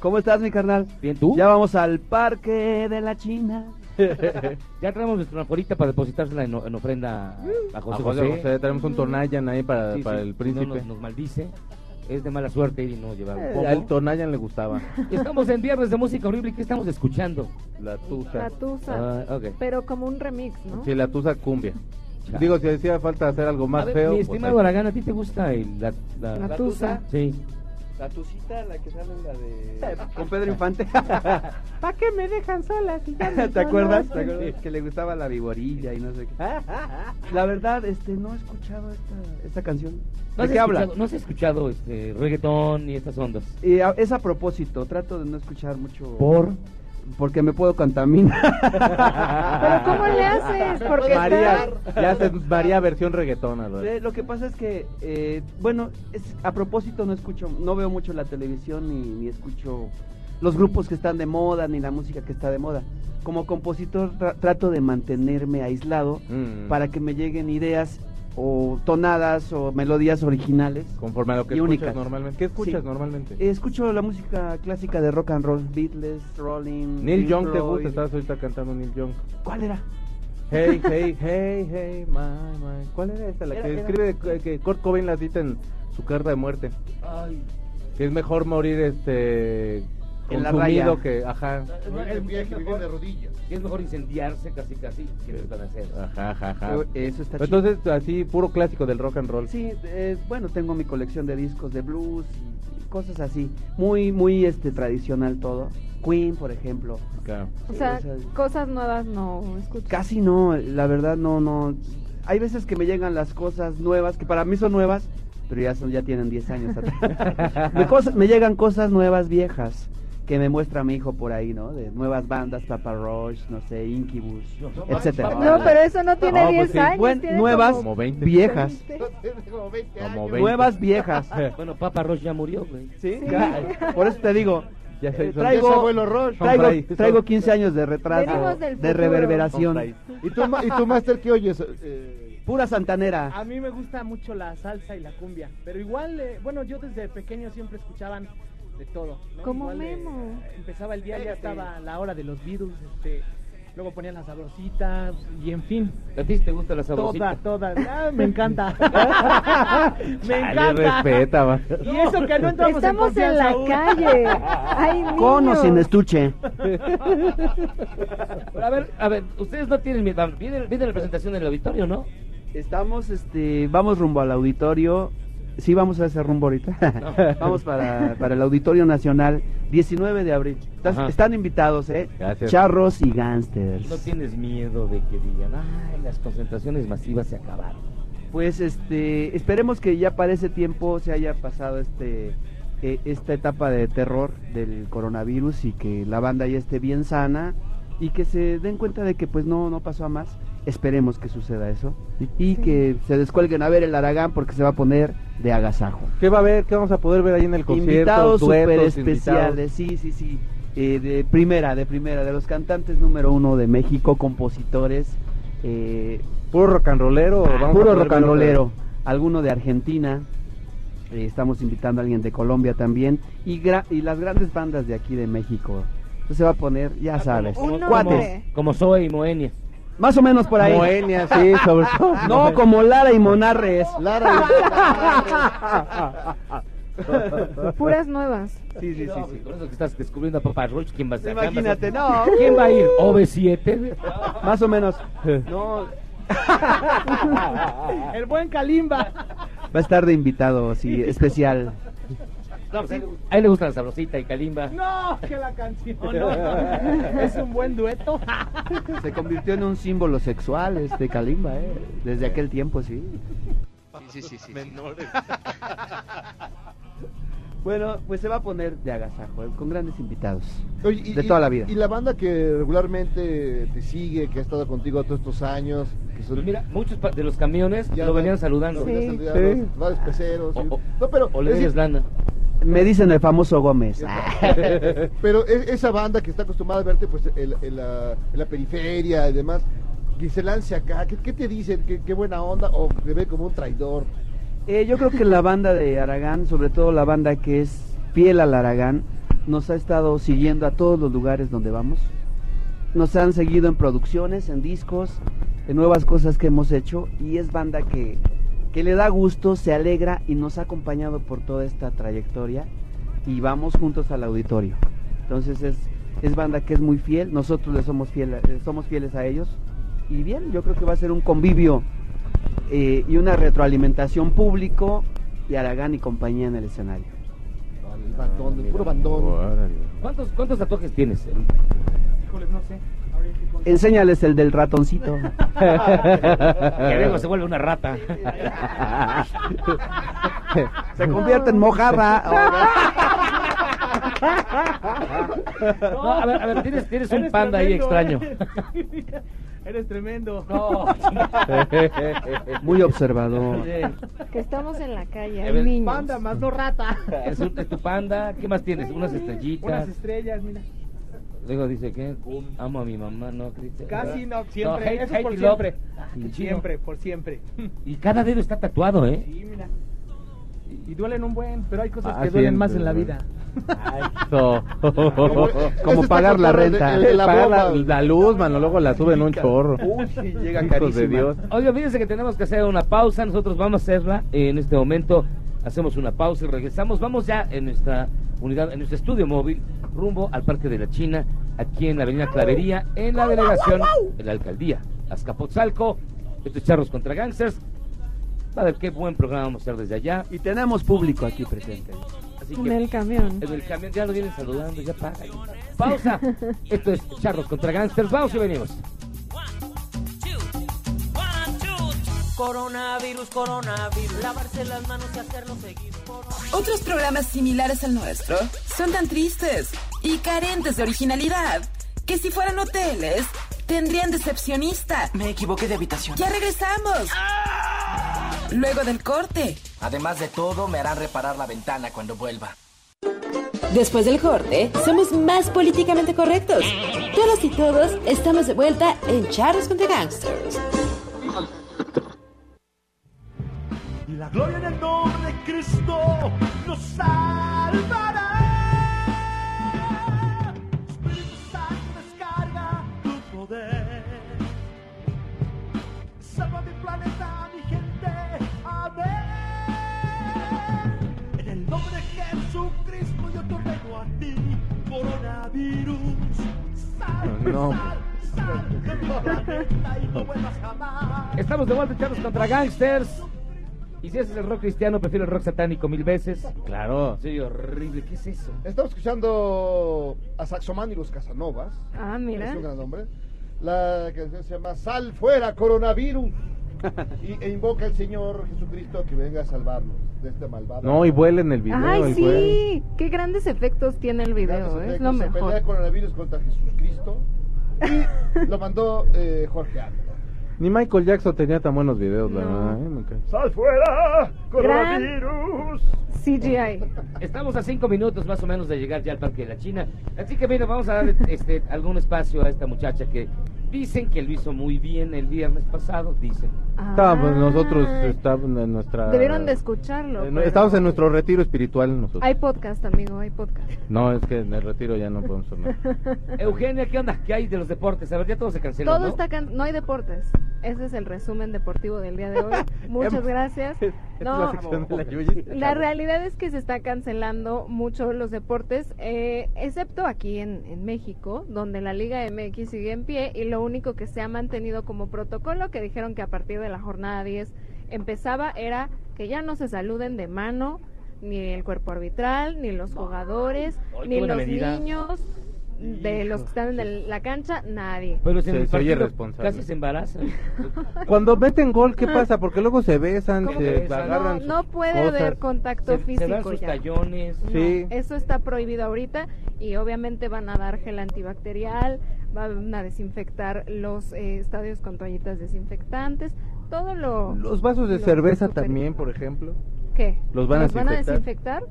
¿Cómo estás, mi carnal? Bien, ¿tú? Ya vamos al Parque de la China. ya traemos nuestra anaforita para depositársela en, en ofrenda a José A José José. José, tenemos un Tonayan ahí para, Sí, para sí, el si no príncipe. nos, nos maldice. Es de mala suerte ir y no llevar un Eh, poco. al Tonayan le gustaba. Estamos en viernes de música horrible. ¿y ¿Qué estamos escuchando? La tusa. La tusa. Ah, ok. Pero como un remix, ¿no? Sí, la tusa cumbia. Digo, si decía falta hacer algo más A ver, feo. Mi pues estimado Aragán, ¿a ti te gusta el- la, la, ¿La tusa? Sí. La tucita, la que sale la de... Con Pedro Infante. ¿Para qué me dejan sola si ya me ¿Te acuerdas? ¿Te acuerdas? Que le gustaba la viborilla y no sé qué. La verdad, este, no he escuchado esta, esta canción. ¿No ¿De has qué habla? ¿No has escuchado este, reggaetón y estas ondas? Y a- es a propósito, trato de no escuchar mucho. ¿Por? Porque me puedo contaminar. Pero ¿cómo le haces? Porque María, está... ya hace María versión reggaetona. lo Eh, Lo que pasa es que, eh, bueno, es, a propósito no escucho, no veo mucho la televisión ni, ni escucho los grupos que están de moda ni la música que está de moda. Como compositor tra- trato de mantenerme aislado Mm. para que me lleguen ideas o tonadas o melodías originales. Conforme a lo que escuchas únicas. normalmente. ¿Qué escuchas Sí. normalmente? Escucho la música clásica de rock and roll, Beatles, Rolling. Neil Young te gusta, estabas ahorita cantando Neil Young. ¿Cuál era? Hey, hey, hey, hey, my, my. ¿Cuál era esta? La Era- que era- escribe que- que Kurt Cobain la cita en su carta de muerte. Ay. Que es mejor morir este En la raya. que, ajá. El vive de rodillas. Es mejor incendiarse casi casi que desvanecer. Ajá, ajá, ajá. Eso está Pero Entonces, así, puro clásico del rock and roll. Sí, eh, bueno, tengo mi colección de discos de blues y cosas así. Muy, muy este tradicional todo. Queen, por ejemplo. O sea, Esas- cosas nuevas no escucho. Casi no, la verdad no, no. Hay veces que me llegan las cosas nuevas, que para mí son nuevas, pero ya son, ya tienen 10 años atrás. me, cosas- me llegan cosas nuevas viejas que me muestra mi hijo por ahí, ¿no? De nuevas bandas, Papa Roach, no sé, Incubus, etcétera. No, pero eso no tiene 10 años. Buen- tiene nuevas, como viejas. 20. Como 20. Nuevas viejas. bueno, Papa Roach ya murió, güey. Sí, ca- por eso te digo. Ya eh, traigo, ya es abuelo Roche. traigo, traigo 15 años de retraso, de reverberación. ¿Y tú, ma- y tú Master, qué oyes? Eh, Pura santanera. A mí me gusta mucho la salsa y la cumbia, pero igual, eh, bueno, yo desde pequeño siempre escuchaban de todo. ¿no? Como Igual, eh, Memo. empezaba el día, ya estaba la hora de los Beatles, este, luego ponían la sabrosita y en fin. ¿A ti te gusta la sabrosita? Toda, toda, ah, me encanta. me Chale, encanta. respeta, va. Y eso que no entramos Estamos en la aún. calle. Ay. Con o sin estuche. Pero a ver, a ver, ustedes no tienen miedo. Viene, viene la presentación del auditorio, ¿no? Estamos, este, vamos rumbo al auditorio. Sí, vamos a ese rumbo ahorita. vamos para, para el Auditorio Nacional, 19 de abril. Estás- están invitados, ¿eh? Gracias. Charros y gánsters. No tienes miedo de que digan, ay, las concentraciones masivas se acabaron. Pues este, esperemos que ya para ese tiempo se haya pasado este eh, esta etapa de terror del coronavirus y que la banda ya esté bien sana y que se den cuenta de que pues no no pasó a más. Esperemos que suceda eso y que se descuelguen a ver el Aragán porque se va a poner de agasajo. ¿Qué va a haber? ¿Qué vamos a poder ver ahí en el concierto? Invitados super especiales, sí, sí, sí. eh, de primera, de primera, de los cantantes número uno de México, compositores. eh, ¿Puro rock and rollero? o vamos a puro rock and rollero. Alguno de Argentina. eh, estamos invitando a alguien de Colombia también. Y, gra- y las grandes bandas de aquí de México. Entonces se va a poner, ya sabes, Un cuates. Como Zoe y Moenia. Más o menos por ahí. Moenia, sí, sobre todo. No, como Lara y Monarres. Puras nuevas. Sí, sí, sí, sí. Con eso que estás descubriendo a Papa Roach, ¿quién va a ser? Imagínate, no. ¿Quién va a ir? ¿OV7? Más o menos. No, El buen Kalimba. va a estar de invitado, sí, especial. No, pues, a él le gusta la sabrosita y Kalimba. No, que la canción. no. Es un buen dueto. Se convirtió en un símbolo sexual este Kalimba, ¿eh? Desde aquel tiempo, sí. Sí, sí, sí, sí. Bueno, pues se va a poner de agasajo, eh, con grandes invitados. Oye, y- de toda la vida. Y la banda que regularmente te sigue, que ha estado contigo todos estos años. Que son, Pues mira, muchos de los camiones Ya lo venían saludando. lo venían Sí. saludando, Sí. varios peceros. O, y- no, pero, o le decir, lana. Me dicen el famoso Gómez. pero es- esa banda que está acostumbrada a verte pues en, en la, en la periferia y demás, que se lance acá, ¿qué, qué te dicen? ¿Qué, qué buena onda? ¿O te ve como un traidor? Eh, yo creo que la banda de Aragán, sobre todo la banda que es fiel al Aragán, nos ha estado siguiendo a todos los lugares donde vamos. Nos han seguido en producciones, en discos, en nuevas cosas que hemos hecho y es banda que, que le da gusto, se alegra y nos ha acompañado por toda esta trayectoria y vamos juntos al auditorio. Entonces es, es banda que es muy fiel, nosotros le somos, fiel, somos fieles a ellos y bien, yo creo que va a ser un convivio eh, y una retroalimentación público y Aragán y compañía en el escenario. El bandón, el puro bandón. ¿Cuántos, ¿Cuántos tatuajes tienes? Híjoles, no sé. Enséñales el del ratoncito. que luego se vuelve una rata. Se convierte en mojarra. No, a ver, a ver, tienes, tienes un Eres panda ahí extraño. ¿eh? Eres tremendo. No. Muy observador. Que estamos en la calle, ver, niños. Panda más no rata. Es, un- es tu panda. ¿Qué más tienes? Unas estrellitas. Unas estrellas, mira. Luego dice que amo a mi mamá, ¿no, Cristian? Casi no, siempre. hate- Eso es por hate love. siempre. Ah. Siempre, por siempre. Y cada dedo está tatuado, ¿eh? Sí, mira. Y, y duelen un buen, pero hay cosas Ah, que duelen más en la vida. Eso. Como pagar la el renta. el de la Pagar la, luz, mano, luego la suben un chorro. Uy, sí, llega carísima. Dios. Oiga, fíjense que tenemos que hacer una pausa. Nosotros vamos a hacerla en este momento. Hacemos una pausa y regresamos. Vamos ya en nuestra unidad, en nuestro estudio móvil, rumbo al Parque de la China, aquí en la Avenida Clavería, en la delegación de la Alcaldía Azcapotzalco. Estos charros contra gangsters. Va a ver qué buen programa vamos a hacer desde allá. Y tenemos público aquí presente. Así En el camión. En el camión ya lo vienen saludando, ya paga. Pausa. Esto es Charros contra Gangsters. Vamos y venimos. Coronavirus, coronavirus, lavarse las manos y hacerlo seguir. Otros programas similares al nuestro son tan tristes y carentes de originalidad que si fueran hoteles tendrían decepcionista. Me equivoqué de habitación. Ya regresamos. Luego del corte. Además de todo, me harán reparar la ventana cuando vuelva. Después del corte, somos más políticamente correctos. Todos y todos estamos de vuelta en Charros contra Gangsters. La gloria en el nombre de Cristo nos salvará. Espíritu Santo descarga tu poder. Salva mi planeta, mi gente. Amén. En el nombre de Jesucristo yo te ruego a ti, coronavirus. Sal, No. sal, sal de mi planeta y no vuelvas jamás. Estamos de vuelta en Charros contra Gangsters. Y si ese es el rock cristiano, prefiero el rock satánico mil veces. Claro. Sí, horrible. ¿Qué es eso? Estamos escuchando a Saxoman y los Casanovas. Ah, mira. Es un gran nombre. La canción se llama Sal fuera, coronavirus. y, e invoca al Señor Jesucristo que venga a salvarnos de este malvado. No, y vuela en el video. Ay, sí. Qué grandes efectos tiene el video. Grandes Es lo Se pelea mejor. coronavirus contra Jesucristo. Y lo mandó eh, Jorge Ávila. Ni Michael Jackson tenía tan buenos videos, la verdad. ¿eh? Nunca. ¡Sal fuera! ¡Coronavirus! CGI. Estamos a cinco minutos más o menos de llegar ya al Parque de la China. Así que mira, vamos a dar este, algún espacio a esta muchacha que dicen que lo hizo muy bien el viernes pasado, dicen. Estábamos nosotros, estábamos en nuestra... Debieron de escucharlo. Eh, pero- Estamos en nuestro retiro espiritual nosotros. Hay podcast, amigo, hay podcast. No, es que en el retiro ya no podemos nada. Eugenia, ¿qué onda? ¿Qué hay de los deportes? A ver, ya todo se canceló, Todo ¿no? está can- no hay deportes. Ese es el resumen deportivo del día de hoy. Muchas gracias. No, la realidad es que se está cancelando mucho los deportes, eh, excepto aquí en, en México, donde la Liga MX sigue en pie y lo único que se ha mantenido como protocolo, que dijeron que a partir de la jornada 10 empezaba, era que ya no se saluden de mano ni el cuerpo arbitral, ni los jugadores, Ay, ni los medida. niños de los que están en la cancha, nadie. Pero si en Se- el se partido responsable. casi se embarazan. Cuando meten gol, ¿qué pasa? Porque luego se besan, ¿Cómo se besan? agarran No, puede cosas. haber contacto Se- se físico dan sus ya. tallones. No, Sí. Eso está prohibido ahorita y obviamente van a dar gel antibacterial, van a desinfectar los eh, estadios con toallitas desinfectantes, todo lo... Los vasos de lo cerveza también, por ejemplo. ¿Qué? ¿Los van a desinfectar? desinfectar?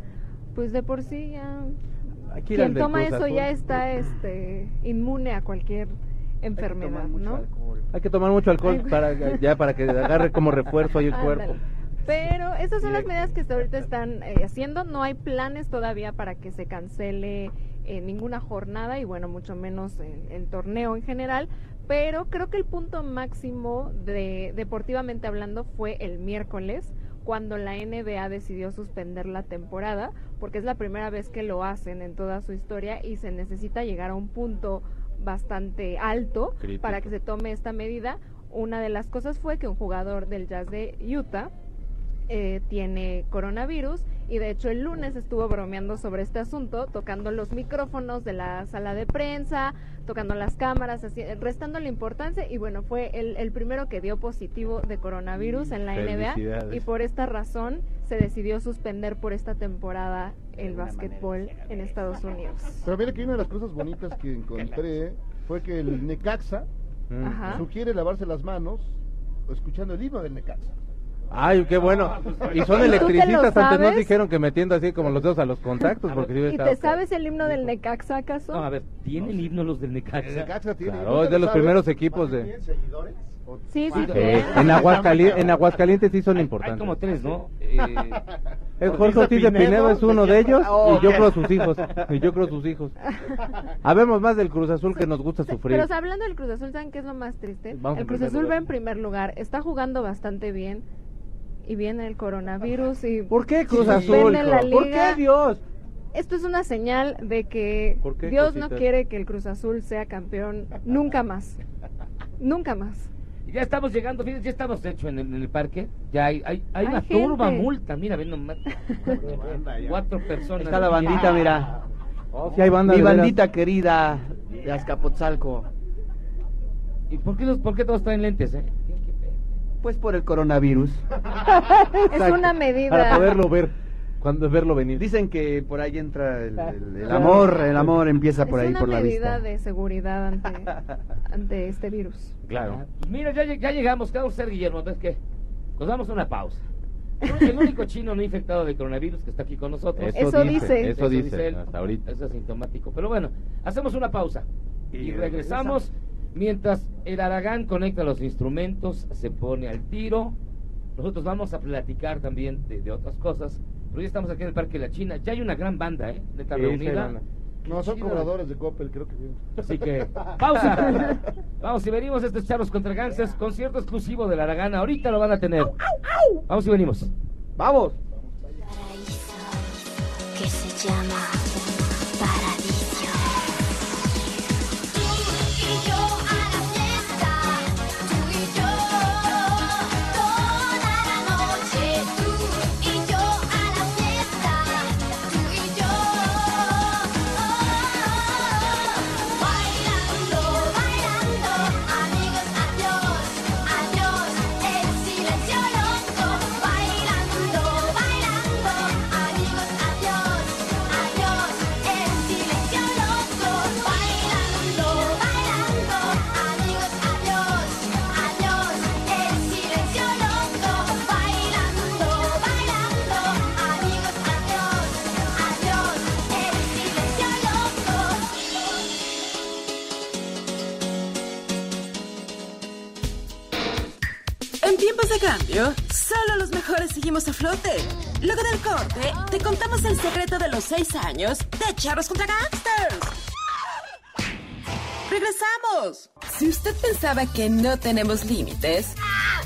Pues de por sí ya... Aquí Quien toma eso ya está este, inmune a cualquier enfermedad, ¿no? Hay que tomar mucho alcohol Ay, para ya para que agarre como refuerzo ahí el cuerpo. Ándale. Pero esas son las medidas que hasta ahorita están eh, haciendo. No hay planes todavía para que se cancele eh, ninguna jornada y bueno, mucho menos el, el torneo en general. Pero creo que el punto máximo de deportivamente hablando fue el miércoles cuando la NBA decidió suspender la temporada, porque es la primera vez que lo hacen en toda su historia y se necesita llegar a un punto bastante alto Crítico. para que se tome esta medida. Una de las cosas fue que un jugador del Jazz de Utah eh, tiene coronavirus y de hecho el lunes estuvo bromeando sobre este asunto, tocando los micrófonos de la sala de prensa, tocando las cámaras, así, restando la importancia y bueno, fue el, el primero que dio positivo de coronavirus en la NBA y por esta razón se decidió suspender por esta temporada el básquetbol en Estados Unidos. Pero mira que una de las cosas bonitas que encontré fue que el Necaxa Mm. Ajá. sugiere lavarse las manos escuchando el himno del Necaxa. Ay, qué bueno. Y son ¿Y lo electricistas, antes nos dijeron que metiendo así como los dedos a los contactos, porque si ¿Y te sabes el himno del Necaxa acaso? No, a ver, ¿tienen himno los del Necaxa? El Necaxa tiene Claro, es de los primeros equipos de... Sí, sí, Eh, en, Aguascali- en Aguascalientes sí son Hay importantes. como tres, ¿no? Eh, El Jorge Ortiz de Pinedo es uno de ellos Oh, y yo creo sus hijos. Y yo creo sus hijos. Habemos más del Cruz Azul que nos gusta sufrir. Pero o sea, hablando del Cruz Azul, ¿saben qué es lo más triste? Vamos el Cruz Azul lugar. va en primer lugar, está jugando bastante bien y viene el coronavirus y ¿Por qué Cruz Azul? la hijo? ¿Por liga. qué Dios? Esto es una señal de que ¿Por qué, Dios no quiere que el Cruz Azul sea campeón nunca más. Nunca más. Ya estamos llegando, fíjense, ya estamos de hecho en el, en el parque. Ya hay, hay, hay Hay una gente. turba multa. Mira, ven nomás. Cuatro personas. Está la bandita, mira. Sí hay banda Mi veras. bandita querida de Azcapotzalco. ¿Y por qué, los, por qué todos traen lentes, eh? Pues por el coronavirus. Es una medida. Para poderlo ver, cuando verlo venir. Dicen que por ahí entra el, el- el amor, el amor empieza por es ahí, una por la medida vista. de seguridad ante, ante este virus. Claro. Pues mira, ya, ya llegamos. ¿Qué vamos a hacer, Guillermo? Entonces, ¿qué? Nos damos una pausa. El único chino no infectado de coronavirus que está aquí con nosotros. Eso Eso dice, dice. eso dice, él. hasta ahorita. Es asintomático. Pero bueno, hacemos una pausa. Y, regresamos mientras el Aragán conecta los instrumentos, se pone al tiro. Nosotros vamos a platicar también de, de otras cosas. Pero ya estamos aquí en el Parque de la China. Ya hay una gran banda, ¿eh? Neta Sí, sí, reunida. No, son cobradores de Coppel, creo que sí. Así que, pausa. Vamos y venimos, este es Charlos contra Gangsters, concierto exclusivo de la Aragana. Ahorita lo van a tener. Vamos y venimos. ¡Vamos! que se llama cambio, solo los mejores seguimos a flote. Luego del corte, te contamos el secreto de los seis años de Charros contra Gangsters. ¡Regresamos! Si usted pensaba que no tenemos límites,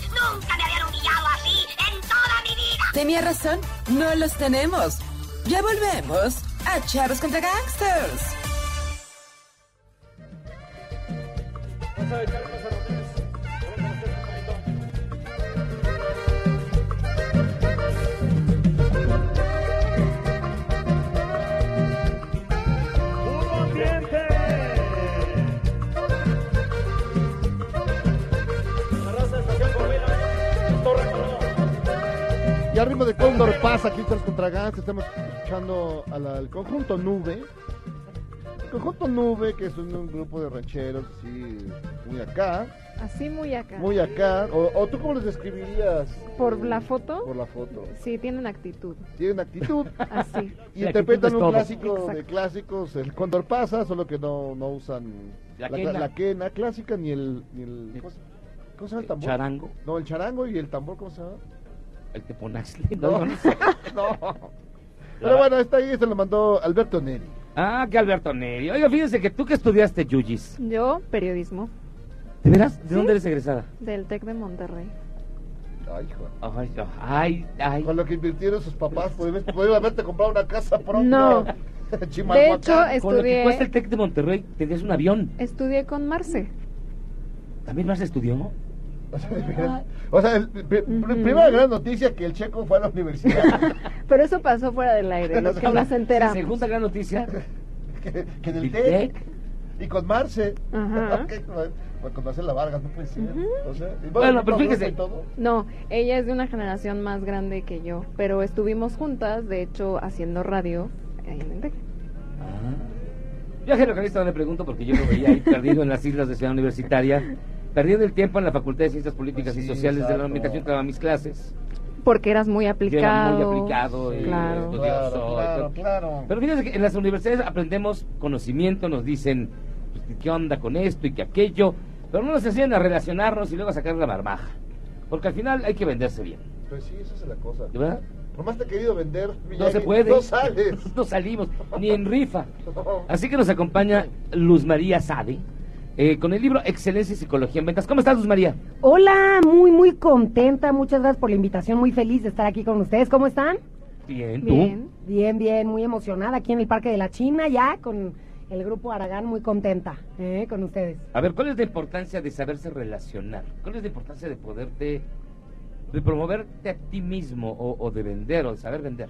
Nunca me habían humillado así en toda mi vida. tenía razón, no los tenemos. Ya volvemos a Charros contra Gangsters. Y al ritmo de Cóndor pasa aquí Charles contra Gans, estamos escuchando a la- al conjunto Nube. El conjunto Nube, que es un, un grupo de rancheros así muy acá, Así muy acá. muy acá. O, o tú cómo les describirías Por la foto, por la foto? sí, tienen actitud. Tienen actitud. Así. Y La interpretan un todo. clásico de clásicos, el Cóndor pasa, solo que no, no usan La la, quena. la quena clásica ni el... Ni el ¿cómo, se, cómo se llama el tambor? Charango. No, el charango y el tambor, ¿cómo se llama? El teponaxle. No, No, no sé. no. Pero bueno, está ahí, se lo mandó Alberto Neri. Ah, que Alberto Neri. Oiga, fíjense que tú que estudiaste Yuyis. Yo, periodismo, ¿De veras? ¿De Sí. dónde eres egresada? del TEC de Monterrey. Ay, hijo. Ay, ay, ay. Con lo que invirtieron sus papás, podrían podrían haberte comprado una casa pronto. No. De hecho, Con lo que estudié- cuesta el TEC de Monterrey, tendrías un avión. Estudié con Marce. ¿También más estudió? O sea, el- pri- pri- primera gran noticia que el checo fue a la universidad. Pero eso pasó fuera del aire, lo que nos enteramos. Segunda gran noticia. que, que en el ¿El TEC. Y con Marce. Ajá. Ok, bueno, con Marcela Vargas, no puede ser. O sea, y Bueno, pero fíjese. todo. No, ella es de una generación más grande que yo, pero estuvimos juntas, de hecho, haciendo radio ahí en el TEC. Viaje localista no le pregunto porque yo lo veía ahí perdido en las islas de Ciudad Universitaria, perdiendo el tiempo en la Facultad de Ciencias Políticas Pues y Sociales de la exacto. administración que daba mis clases. Porque eras muy Yo era aplicado. muy aplicado y Claro. estudioso. Claro, claro, claro. Pero fíjense que en las universidades aprendemos conocimiento, nos dicen pues, qué onda con esto y que aquello, pero no nos enseñan a relacionarnos y luego a sacar la marmaja. Porque al final hay que venderse bien. Pues sí, esa es la cosa. ¿De verdad? Por más te he querido vender, No se puede. No sales. No salimos, ni en rifa. Así que nos acompaña Luz María Sade eh, con el libro Excelencia y Psicología en Ventas. ¿Cómo estás, Luz María? Hola, muy, muy contenta. Muchas gracias por la invitación. Muy feliz de estar aquí con ustedes. ¿Cómo están? Bien, ¿tú? Bien, bien, bien, muy emocionada aquí en el Parque de la China, ya con el grupo Aragán, muy contenta ¿eh? con ustedes. A ver, ¿cuál es la importancia de saberse relacionar? ¿Cuál es la importancia de poderte, de promoverte a ti mismo o, o de vender o de saber vender?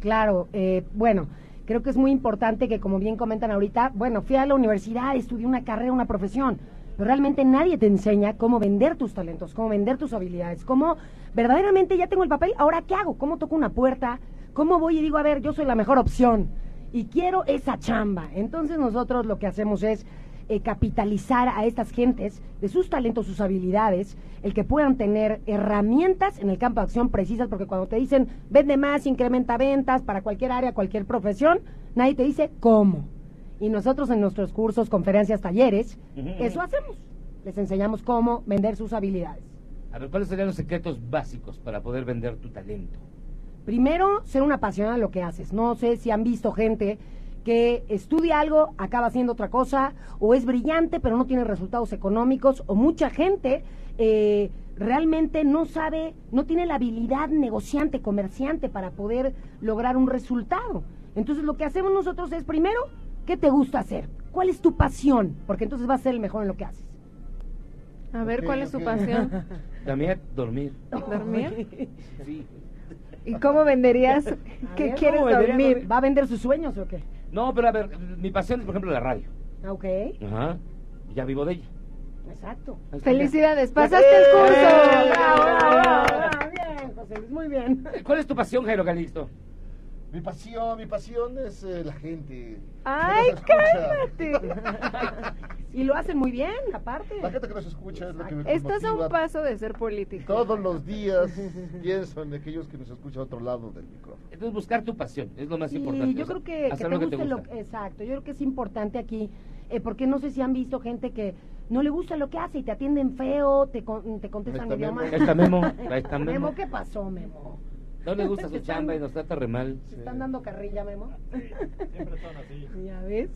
Claro, eh, bueno, creo que es muy importante que, como bien comentan ahorita, bueno, fui a la universidad, estudié una carrera, una profesión, pero realmente nadie te enseña cómo vender tus talentos, cómo vender tus habilidades, cómo verdaderamente ya tengo el papel, ahora qué hago, cómo toco una puerta, cómo voy y digo, a ver, yo soy la mejor opción y quiero esa chamba. Entonces nosotros lo que hacemos es eh, capitalizar a estas gentes de sus talentos, sus habilidades, el que puedan tener herramientas en el campo de acción precisas, porque cuando te dicen vende más, incrementa ventas para cualquier área, cualquier profesión, nadie te dice cómo. Y nosotros en nuestros cursos, conferencias, talleres, eso hacemos. Les enseñamos cómo vender sus habilidades. A ver, ¿cuáles serían los secretos básicos para poder vender tu talento? Primero, ser un apasionado de lo que haces. No sé si han visto gente que estudia algo, acaba haciendo otra cosa, o es brillante pero no tiene resultados económicos, o mucha gente eh, realmente no sabe, no tiene la habilidad negociante, comerciante para poder lograr un resultado. Entonces lo que hacemos nosotros es primero, ¿qué te gusta hacer? ¿Cuál es tu pasión? Porque entonces vas a ser el mejor en lo que haces. A ver, ¿cuál es su ok. pasión? La mía, dormir. ¿Dormir? Sí. ¿Y cómo venderías? ¿Qué ver, quieres ¿cómo vendería dormir? dormir? ¿Va a vender sus sueños o qué? No, pero a ver, mi pasión es, por ejemplo, la radio. Ah, Ok, Ajá. Ya vivo de ella. exacto. Felicidades, pasaste el ¡Eh! curso. Bravo, bravo, bravo. Bien, José Luis, muy bien. ¿Cuál es tu pasión, Jairo Calixto? Mi pasión, mi pasión es eh, la gente. Ay, cálmate. Y lo hacen muy bien, aparte. La gente que nos escucha es lo que me Estás a un paso de ser político. Todos los días pienso en aquellos que nos escuchan a otro lado del micrófono. Entonces, buscar tu pasión es lo más Sí, importante. yo o sea, creo que, que hacer te lo que guste te lo gusta. exacto. Yo creo que es importante aquí, eh, porque no sé si han visto gente que no le gusta lo que hace y te atienden feo, te, con- te contestan Ahí está idiomas. Memo. Ahí está Memo, ahí está Memo. ¿qué pasó, Memo? No le gusta su chamba y nos trata re mal. ¿Te están dando carrilla, Memo? Siempre son así. Ya ves.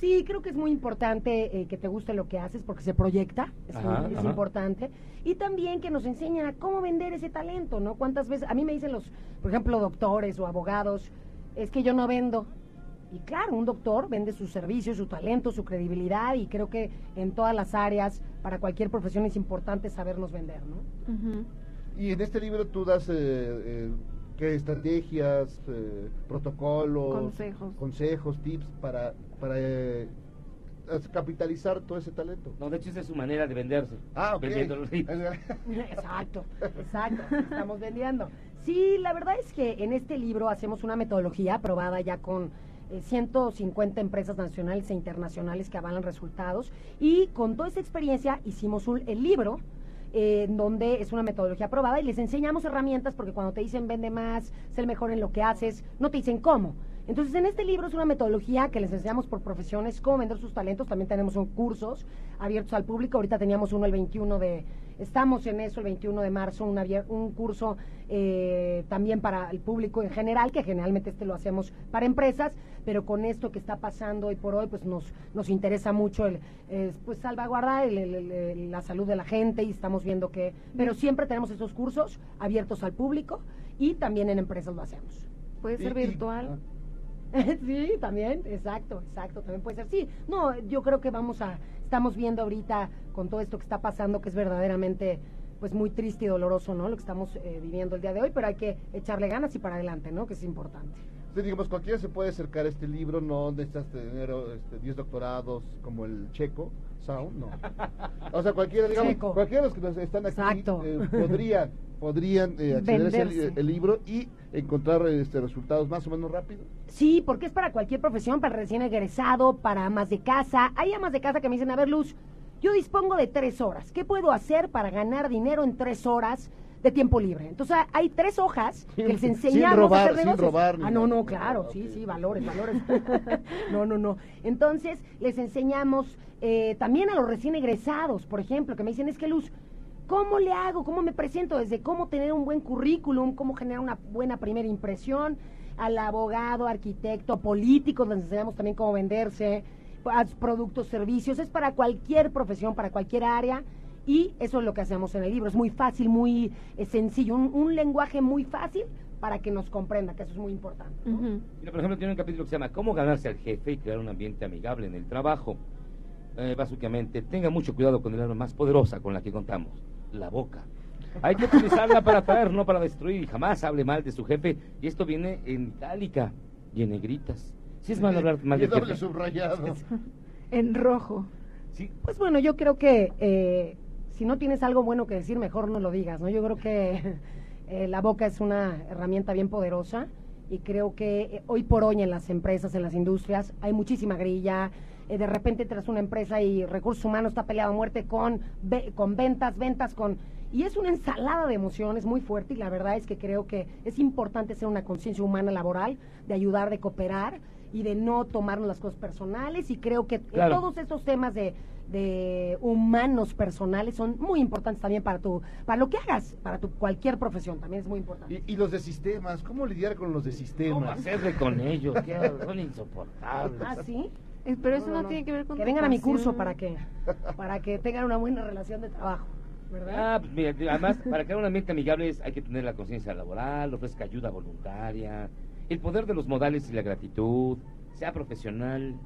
Sí, creo que es muy importante eh, que te guste lo que haces porque se proyecta, es, Ajá, es ajá. importante. Y también que nos enseñan a cómo vender ese talento, ¿no? ¿Cuántas veces? A mí me dicen los, por ejemplo, doctores o abogados, es que yo no vendo. Y claro, un doctor vende sus servicios, su talento, su credibilidad y creo que en todas las áreas, para cualquier profesión es importante sabernos vender, ¿no? Ujú. Y en este libro tú das eh, eh, ¿qué estrategias, eh, protocolos, Consejos. consejos, tips para, para eh, capitalizar todo ese talento. No, de hecho, esa es su manera de venderse. Ah, ok. Vendiendo los libros. Exacto, exacto, estamos vendiendo. Sí, la verdad es que en este libro hacemos una metodología aprobada ya con eh, 150 empresas nacionales e internacionales que avalan resultados y con toda esa experiencia hicimos un, el libro eh, donde es una metodología aprobada y les enseñamos herramientas porque cuando te dicen vende más, ser mejor en lo que haces, no te dicen cómo. Entonces, en este libro es una metodología que les enseñamos por profesiones cómo vender sus talentos. También tenemos un cursos abiertos al público. Ahorita teníamos uno el 21 de, estamos en eso el 21 de marzo, un, abier- un curso eh, también para el público en general, que generalmente este lo hacemos para empresas, pero con esto que está pasando hoy por hoy, pues nos, nos interesa mucho el, eh, pues salvaguardar el- el- el- el- la salud de la gente y estamos viendo que, pero siempre tenemos esos cursos abiertos al público y también en empresas lo hacemos. Puede ser Y- y- virtual. sí, también, exacto, exacto, también puede ser. Sí, no, yo creo que vamos a, estamos viendo ahorita con todo esto que está pasando, que es verdaderamente, pues muy triste y doloroso, ¿no? Lo que estamos eh, viviendo el día de hoy, pero hay que echarle ganas y para adelante, ¿no? Que es importante. Entonces, digamos, cualquiera se puede acercar a este libro, no necesitas tener este, 10 doctorados como el checo, Sound, no. O sea, cualquiera, digamos, Checo. cualquiera de los que están aquí eh, podrían, podrían eh, acceder a el libro y encontrar este, resultados más o menos rápidos. Sí, porque es para cualquier profesión, para recién egresado, para amas de casa. Hay amas de casa que me dicen, a ver, Luz, yo dispongo de tres horas. ¿Qué puedo hacer para ganar dinero en tres horas de tiempo libre? Entonces, hay tres hojas que les Sin enseñamos robar, a hacer sin robar Ah, no, no, claro, sí, sí, valores, valores. no, no, no. Entonces, les enseñamos eh, también a los recién egresados, por ejemplo, que me dicen, es que Luz, ¿Cómo le hago? ¿Cómo me presento? Desde cómo tener un buen currículum, cómo generar una buena primera impresión, al abogado, arquitecto, políticos, les enseñamos también cómo venderse, a productos, servicios, es para cualquier profesión, para cualquier área. Y eso es lo que hacemos en el libro. Es muy fácil, muy eh, sencillo, un, un lenguaje muy fácil para que nos comprenda, que eso es muy importante. ¿no? Mira, por ejemplo, tiene un capítulo que se llama ¿Cómo ganarse al jefe y crear un ambiente amigable en el trabajo? Eh, básicamente, tenga mucho cuidado con el arma más poderosa con la que contamos, la boca. Hay que utilizarla para atraer, no para destruir. Y jamás hable mal de su jefe. Y esto viene en itálica y en negritas. Si es malo hablar mal Y del doble jefe. subrayado. En rojo. Pues bueno, yo creo que eh, si no tienes algo bueno que decir, mejor no lo digas, ¿no? Yo creo que eh, la boca es una herramienta bien poderosa y creo que eh, hoy por hoy en las empresas, en las industrias, hay muchísima grilla. Eh, de repente tras una empresa y recursos humanos está peleado a muerte con, ve- con ventas, ventas, con... Y es una ensalada de emociones muy fuerte y la verdad es que creo que es importante ser una conciencia humana laboral, de ayudar, de cooperar y de no tomarnos las cosas personales y creo que eh, Claro. todos estos temas de, de humanos personales son muy importantes también para tu para lo que hagas para tu cualquier profesión también es muy importante Y, y los de sistemas, ¿cómo lidiar con los de sistemas? ¿Cómo hacerle con ellos? Que son insoportables. ah sí Pero eso no, tiene que ver con que vengan a mi curso para que para que tengan una buena relación de trabajo verdad Ah, pues mira, además, para crear un ambiente amigable hay que tener la conciencia laboral, ofrezca ayuda voluntaria, el poder de los modales y la gratitud, sea profesional,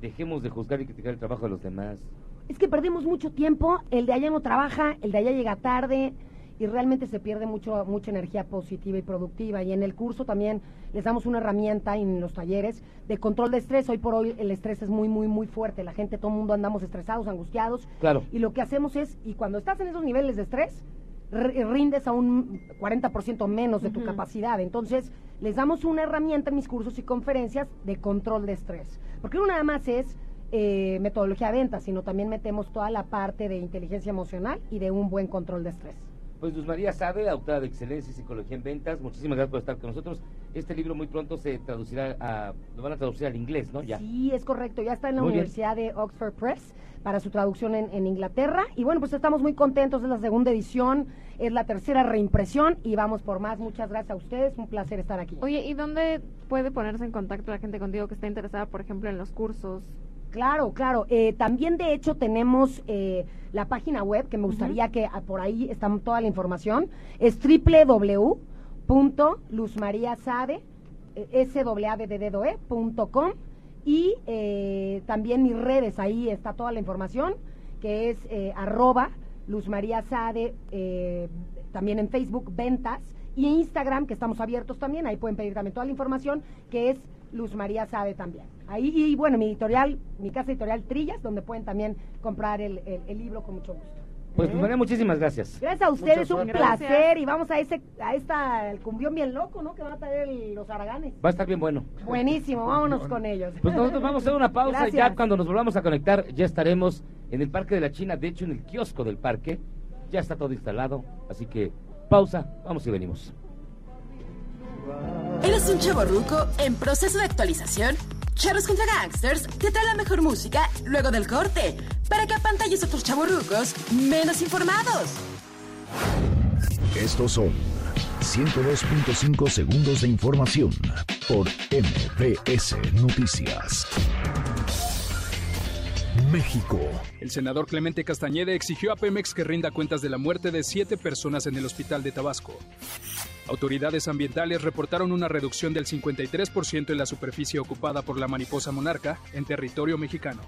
dejemos de juzgar y criticar el trabajo de los demás. es que perdemos mucho tiempo, el de allá no trabaja, el de allá llega tarde y realmente se pierde mucho mucha energía positiva y productiva y en el curso también les damos una herramienta en los talleres de control de estrés. Hoy por hoy el estrés es muy muy muy fuerte, la gente todo el mundo andamos estresados, angustiados Claro. y lo que hacemos es y cuando estás en esos niveles de estrés rindes a un 40% menos de tu capacidad. Entonces, les damos una herramienta en mis cursos y conferencias de control de estrés. Porque no nada más es eh, metodología de venta, sino también metemos toda la parte de inteligencia emocional y de un buen control de estrés. Pues Luz María Sabe, autora de Excelencia y Psicología en Ventas, muchísimas gracias por estar con nosotros. Este libro muy pronto se traducirá a, lo van a traducir al inglés, ¿no? Ya. Sí, es correcto. Ya está en la Muy bien. Universidad de Oxford Press para su traducción en, en Inglaterra. Y bueno, pues estamos muy contentos. Es la segunda edición, es la tercera reimpresión y vamos por más. Muchas gracias a ustedes. Un placer estar aquí. Oye, ¿y dónde puede ponerse en contacto la gente contigo que está interesada, por ejemplo, en los cursos? Claro, claro. Eh, también, de hecho, tenemos eh, la página web que me gustaría que ah, por ahí está toda la información. Es www.luzmariasade, eh, swabddedoe.com y eh, también mis redes, ahí está toda la información, que es arroba Luz María Sade, eh, también en Facebook, Ventas, y en Instagram, que estamos abiertos también, ahí pueden pedir también toda la información, que es Luz María Sade también. Ahí, y bueno, mi editorial, mi casa editorial Trillas, donde pueden también comprar el, el- el libro con mucho gusto. Pues ¿Eh? Luz María, muchísimas gracias. Gracias a ustedes, Mucha un placer, y vamos a ese, a esta, el cumbión bien loco, ¿no? Que van a traer el- los araganes. Va a estar bien bueno. Buenísimo, vámonos con ellos. Pues nosotros vamos a hacer una pausa y ya cuando nos volvamos a conectar ya estaremos en el Parque de la China, de hecho en el kiosco del parque. Ya está todo instalado, así que pausa, vamos y venimos. ¿Eres un chavo ruco en proceso de actualización? Charros contra Gangsters te trae la mejor música luego del corte para que apantalles a otros chavorrucos menos informados. Estos son 102.5 segundos de información por MBS Noticias. México. El senador Clemente Castañeda exigió a Pemex que rinda cuentas de la muerte de siete personas en el hospital de Tabasco. Autoridades ambientales reportaron una reducción del 53% en la superficie ocupada por la mariposa monarca en territorio mexicano.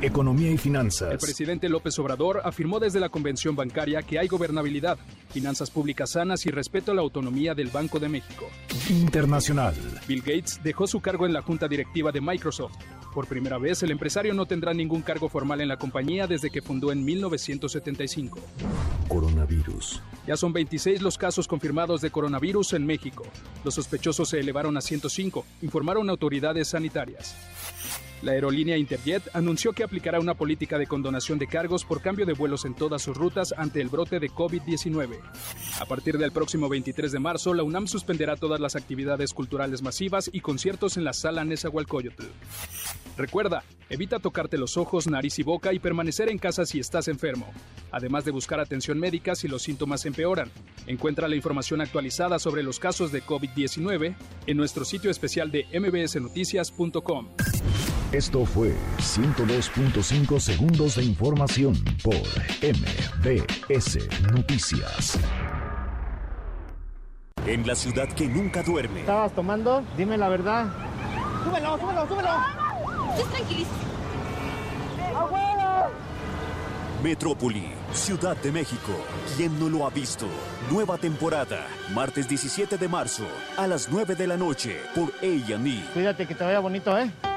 Economía y El finanzas. presidente López Obrador afirmó desde la convención bancaria que hay gobernabilidad, finanzas públicas sanas y respeto a la autonomía del Banco de México. Internacional. Bill Gates dejó su cargo en la junta directiva de Microsoft. Por primera vez, el empresario no tendrá ningún cargo formal en la compañía desde que fundó en 1975. Coronavirus. Ya son 26 los casos confirmados de coronavirus en México. Los sospechosos se elevaron a 105, informaron autoridades sanitarias. La aerolínea Interjet anunció que aplicará una política de condonación de cargos por cambio de vuelos en todas sus rutas ante el brote de COVID-19. A partir del próximo 23 de marzo, la UNAM suspenderá todas las actividades culturales masivas y conciertos en la sala Nezahualcóyotl. Recuerda, evita tocarte los ojos, nariz y boca y permanecer en casa si estás enfermo, además de buscar atención médica si los síntomas empeoran. Encuentra la información actualizada sobre los casos de COVID-19 en nuestro sitio especial de mbsnoticias.com. Esto fue 102.5 segundos de información por MBS Noticias. En la ciudad que nunca duerme, ¿Estabas tomando? Dime la verdad. ¡Súbelo, súbelo, súbelo! Metrópoli, Ciudad de México. ¿Quién no lo ha visto? Nueva temporada, martes 17 de marzo, a las 9 de la noche, por A&E. Cuídate que te vaya bonito, ¿eh?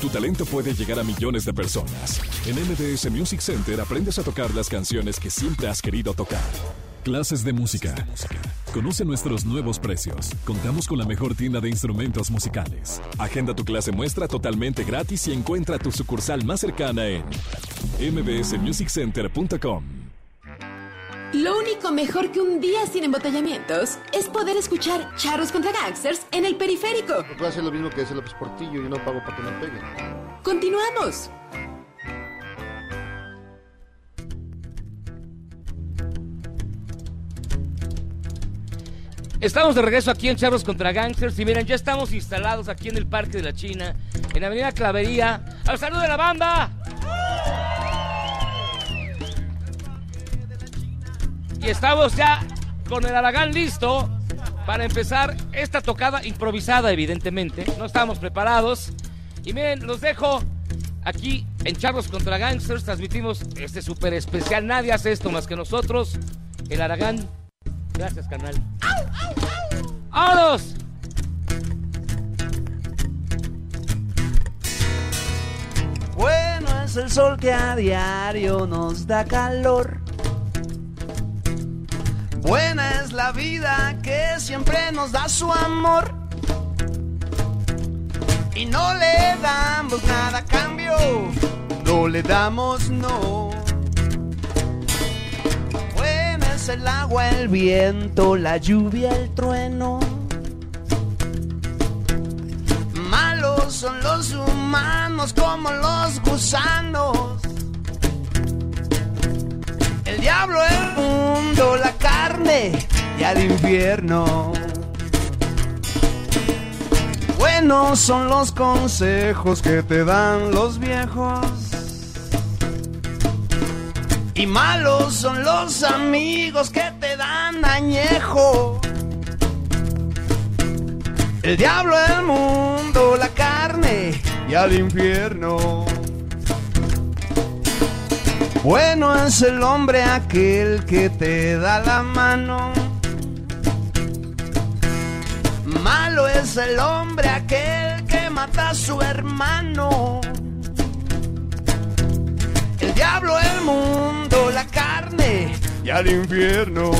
Tu talento puede llegar a millones de personas. En MBS Music Center aprendes a tocar las canciones que siempre has querido tocar. Clases de música. Conoce nuestros nuevos precios. Contamos con la mejor tienda de instrumentos musicales. Agenda tu clase muestra totalmente gratis y encuentra tu sucursal más cercana en mbsmusiccenter.com. Lo único mejor que un día sin embotellamientos es poder escuchar charros contra gangsters en el periférico. Voy a hacer lo mismo que hace López Portillo y no pago para que me peguen. Continuamos. Estamos de regreso aquí en Charros contra Gangsters y miren, ya estamos instalados aquí en el Parque de la China, en Avenida Clavería. ¡Al saludo de la banda! Estamos ya con el Aragán listo para empezar esta tocada improvisada, evidentemente. No estábamos preparados. Y miren, los dejo aquí en Charros contra Gangsters. Transmitimos este súper especial. Nadie hace esto más que nosotros. El Aragán. Gracias, canal. ¡Vámonos! Bueno es el sol que a diario nos da calor. Buena es la vida que siempre nos da su amor. Y no le damos nada a cambio, no le damos no. Buena es el agua, el viento, la lluvia, el trueno. Malos son los humanos como los gusanos. Diablo, el mundo, la carne y al infierno. Buenos son los consejos que te dan los viejos. Y malos son los amigos que te dan añejo. El diablo, el mundo, la carne y al infierno. Bueno es el hombre aquel que te da la mano. Malo es el hombre aquel que mata a su hermano. El diablo, el mundo, la carne y al infierno.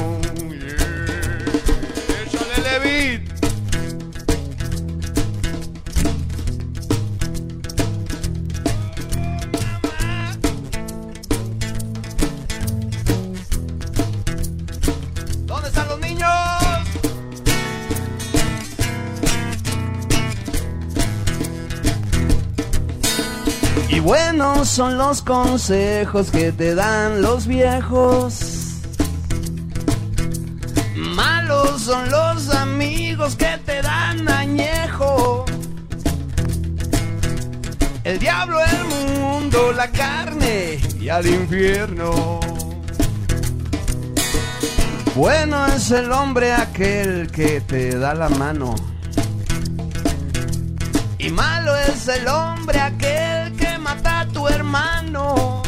Buenos son los consejos que te dan los viejos. Malos son los amigos que te dan añejo. El diablo, el mundo, la carne y al infierno. Bueno es el hombre aquel que te da la mano. Y malo es el hombre aquel tu hermano.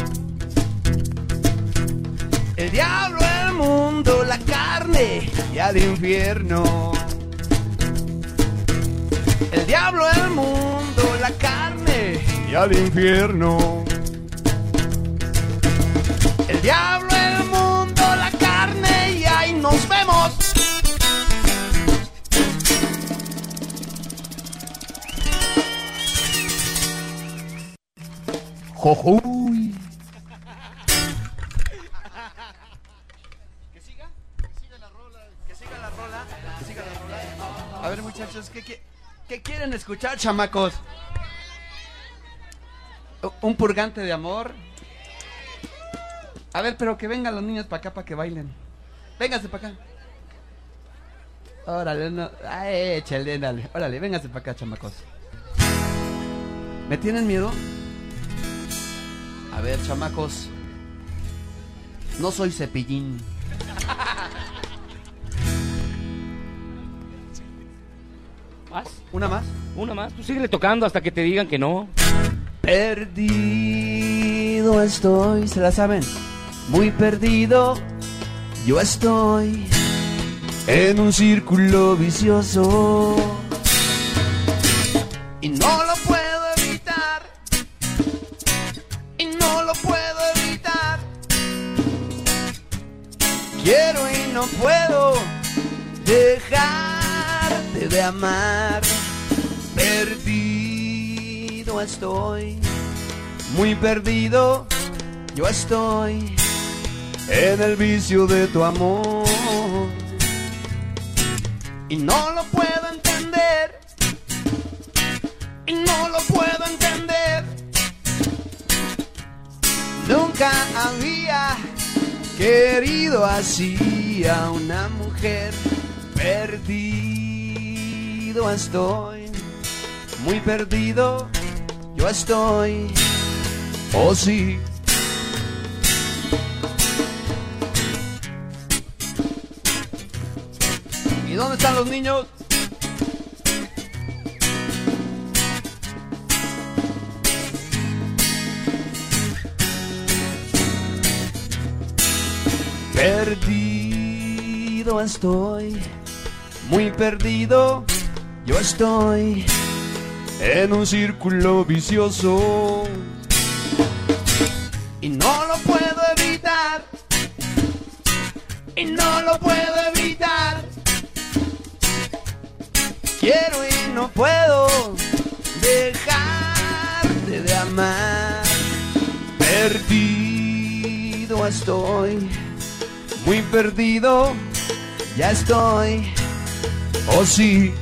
El diablo, el mundo, la carne y al infierno. El diablo, el mundo, la carne y al infierno. El diablo, Jojuy. A ver, muchachos, ¿qué, qué, qué quieren escuchar, chamacos? ¿Un purgante de amor? A ver, pero que vengan los niños para acá para que bailen. Véngase para acá. Órale, no. Ay, échale, dale. Órale, véngase para acá, chamacos. ¿Me tienen miedo? A ver, chamacos. No soy cepillín. ¿Más? ¿Una más? Una más. Tú síguele tocando hasta que te digan que no. Perdido estoy, ¿se la saben? Muy perdido, yo estoy en un círculo vicioso. Y no lo lo puedo evitar. Quiero y no puedo dejarte de amar. Perdido estoy, muy perdido, yo estoy en el vicio de tu amor. Y no lo puedo entender, y no lo puedo entender. Había querido así a una mujer. Perdido estoy, muy perdido, yo estoy. Oh sí. ¿Y dónde están los niños? Perdido estoy, muy perdido, yo estoy en un círculo vicioso y no lo puedo evitar, y no lo puedo evitar. Quiero y no puedo dejarte de amar. Perdido estoy, muy perdido, ya estoy. Oh sí.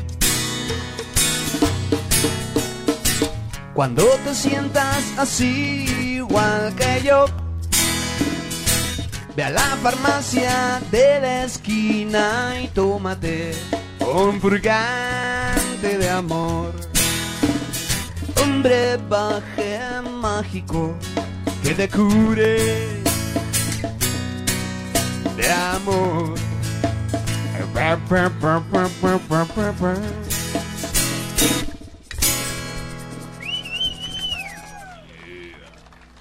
Cuando te sientas así, igual que yo, ve a la farmacia de la esquina y tómate un purgante de amor. Un brebaje mágico que te cure de amor.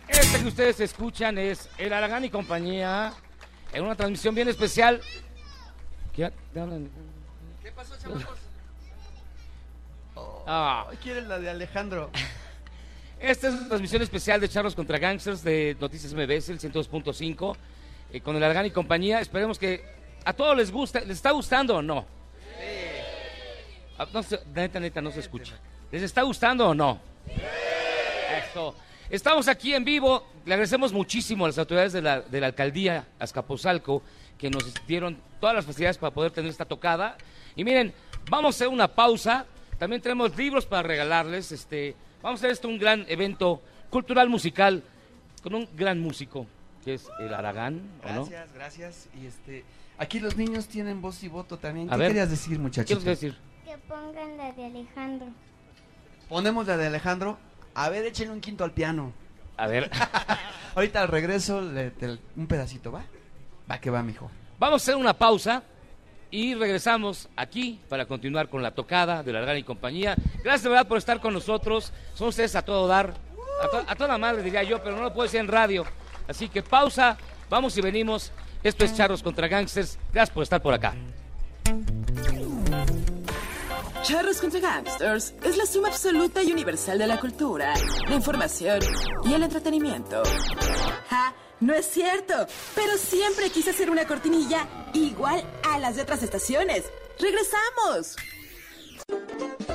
Este que ustedes escuchan es El Aragán y compañía en una transmisión bien especial. ¿Qué. ¿Qué pasó, chamacos? Ah. ¿Quieren la de Alejandro? Esta es una transmisión especial de Charlos contra Gangsters de Noticias MBS, el 102.5, eh, con el Aragán y compañía. Esperemos que a todos les guste. ¿Les está gustando o no? Ah, no neta, neta, no se escucha. ¿Les está gustando o no? Eso. Estamos aquí en vivo. Le agradecemos muchísimo a las autoridades de la, de la alcaldía Azcapotzalco que nos dieron todas las facilidades para poder tener esta tocada. Y miren, vamos a hacer una pausa. También tenemos libros para regalarles. Este, vamos a hacer esto un gran evento cultural musical con un gran músico que es el Aragán, ¿o no? Gracias, gracias. Y este, aquí los niños tienen voz y voto también. A ¿Qué ver. querías decir, muchachito? ¿Qué quieres decir? Que pongan la de Alejandro. Ponemos la de Alejandro. A ver, échenle un quinto al piano. A ver. Ahorita al regreso, le- te- un pedacito, ¿va? Va que va, mijo. Vamos a hacer una pausa y regresamos aquí para continuar con la tocada de la Aragán y compañía. Gracias de verdad por estar con nosotros. Son ustedes a todo dar. A, to- a toda madre diría yo, pero no lo puedo decir en radio. Así que pausa, vamos y venimos. Esto es Charros contra Gangsters. Gracias por estar por acá. Charros contra Gangsters es la suma absoluta y universal de la cultura, la información y el entretenimiento. ¡Ja! No es cierto, pero siempre quise hacer una cortinilla igual a las de otras estaciones. ¡Regresamos!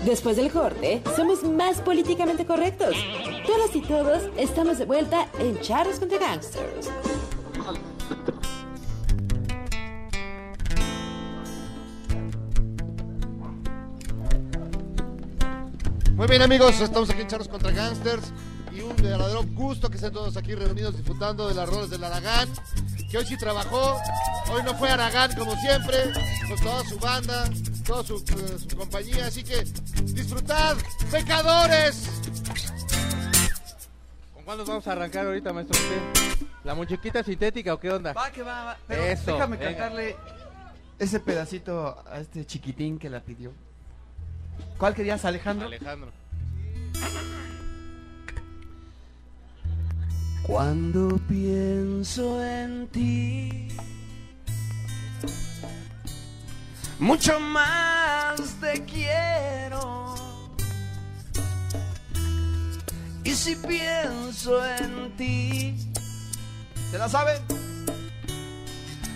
Después del corte, somos más políticamente correctos. Todas y todos estamos de vuelta en Charros contra Gangsters. Muy bien amigos, estamos aquí en Charros contra Gangsters y un verdadero gusto que estén todos aquí reunidos disfrutando de las rolas del Aragán, que hoy sí trabajó, hoy no fue Aragán como siempre, con toda su banda, toda su, eh, su compañía, así que disfrutad, pecadores. ¿Con cuál nos vamos a arrancar ahorita, maestro? ¿Usted? ¿La muñequita sintética o qué onda? Va, que va, va. Pero Eso, déjame venga. cantarle ese pedacito a este chiquitín que la pidió. ¿Cuál querías, Alejandro? Alejandro. Cuando pienso en ti, mucho más te quiero. Y si pienso en ti, ¿se la sabe?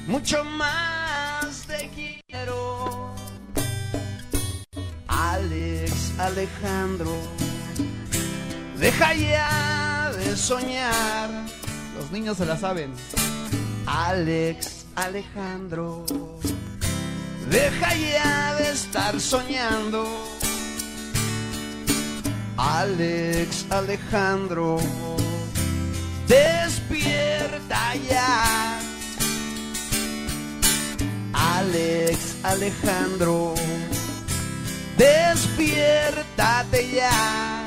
Mucho más te quiero. Alex Alejandro, deja ya soñar. Los niños se la saben. Alex Alejandro, deja ya de estar soñando. Alex Alejandro, despierta ya. Alex Alejandro, despiértate ya.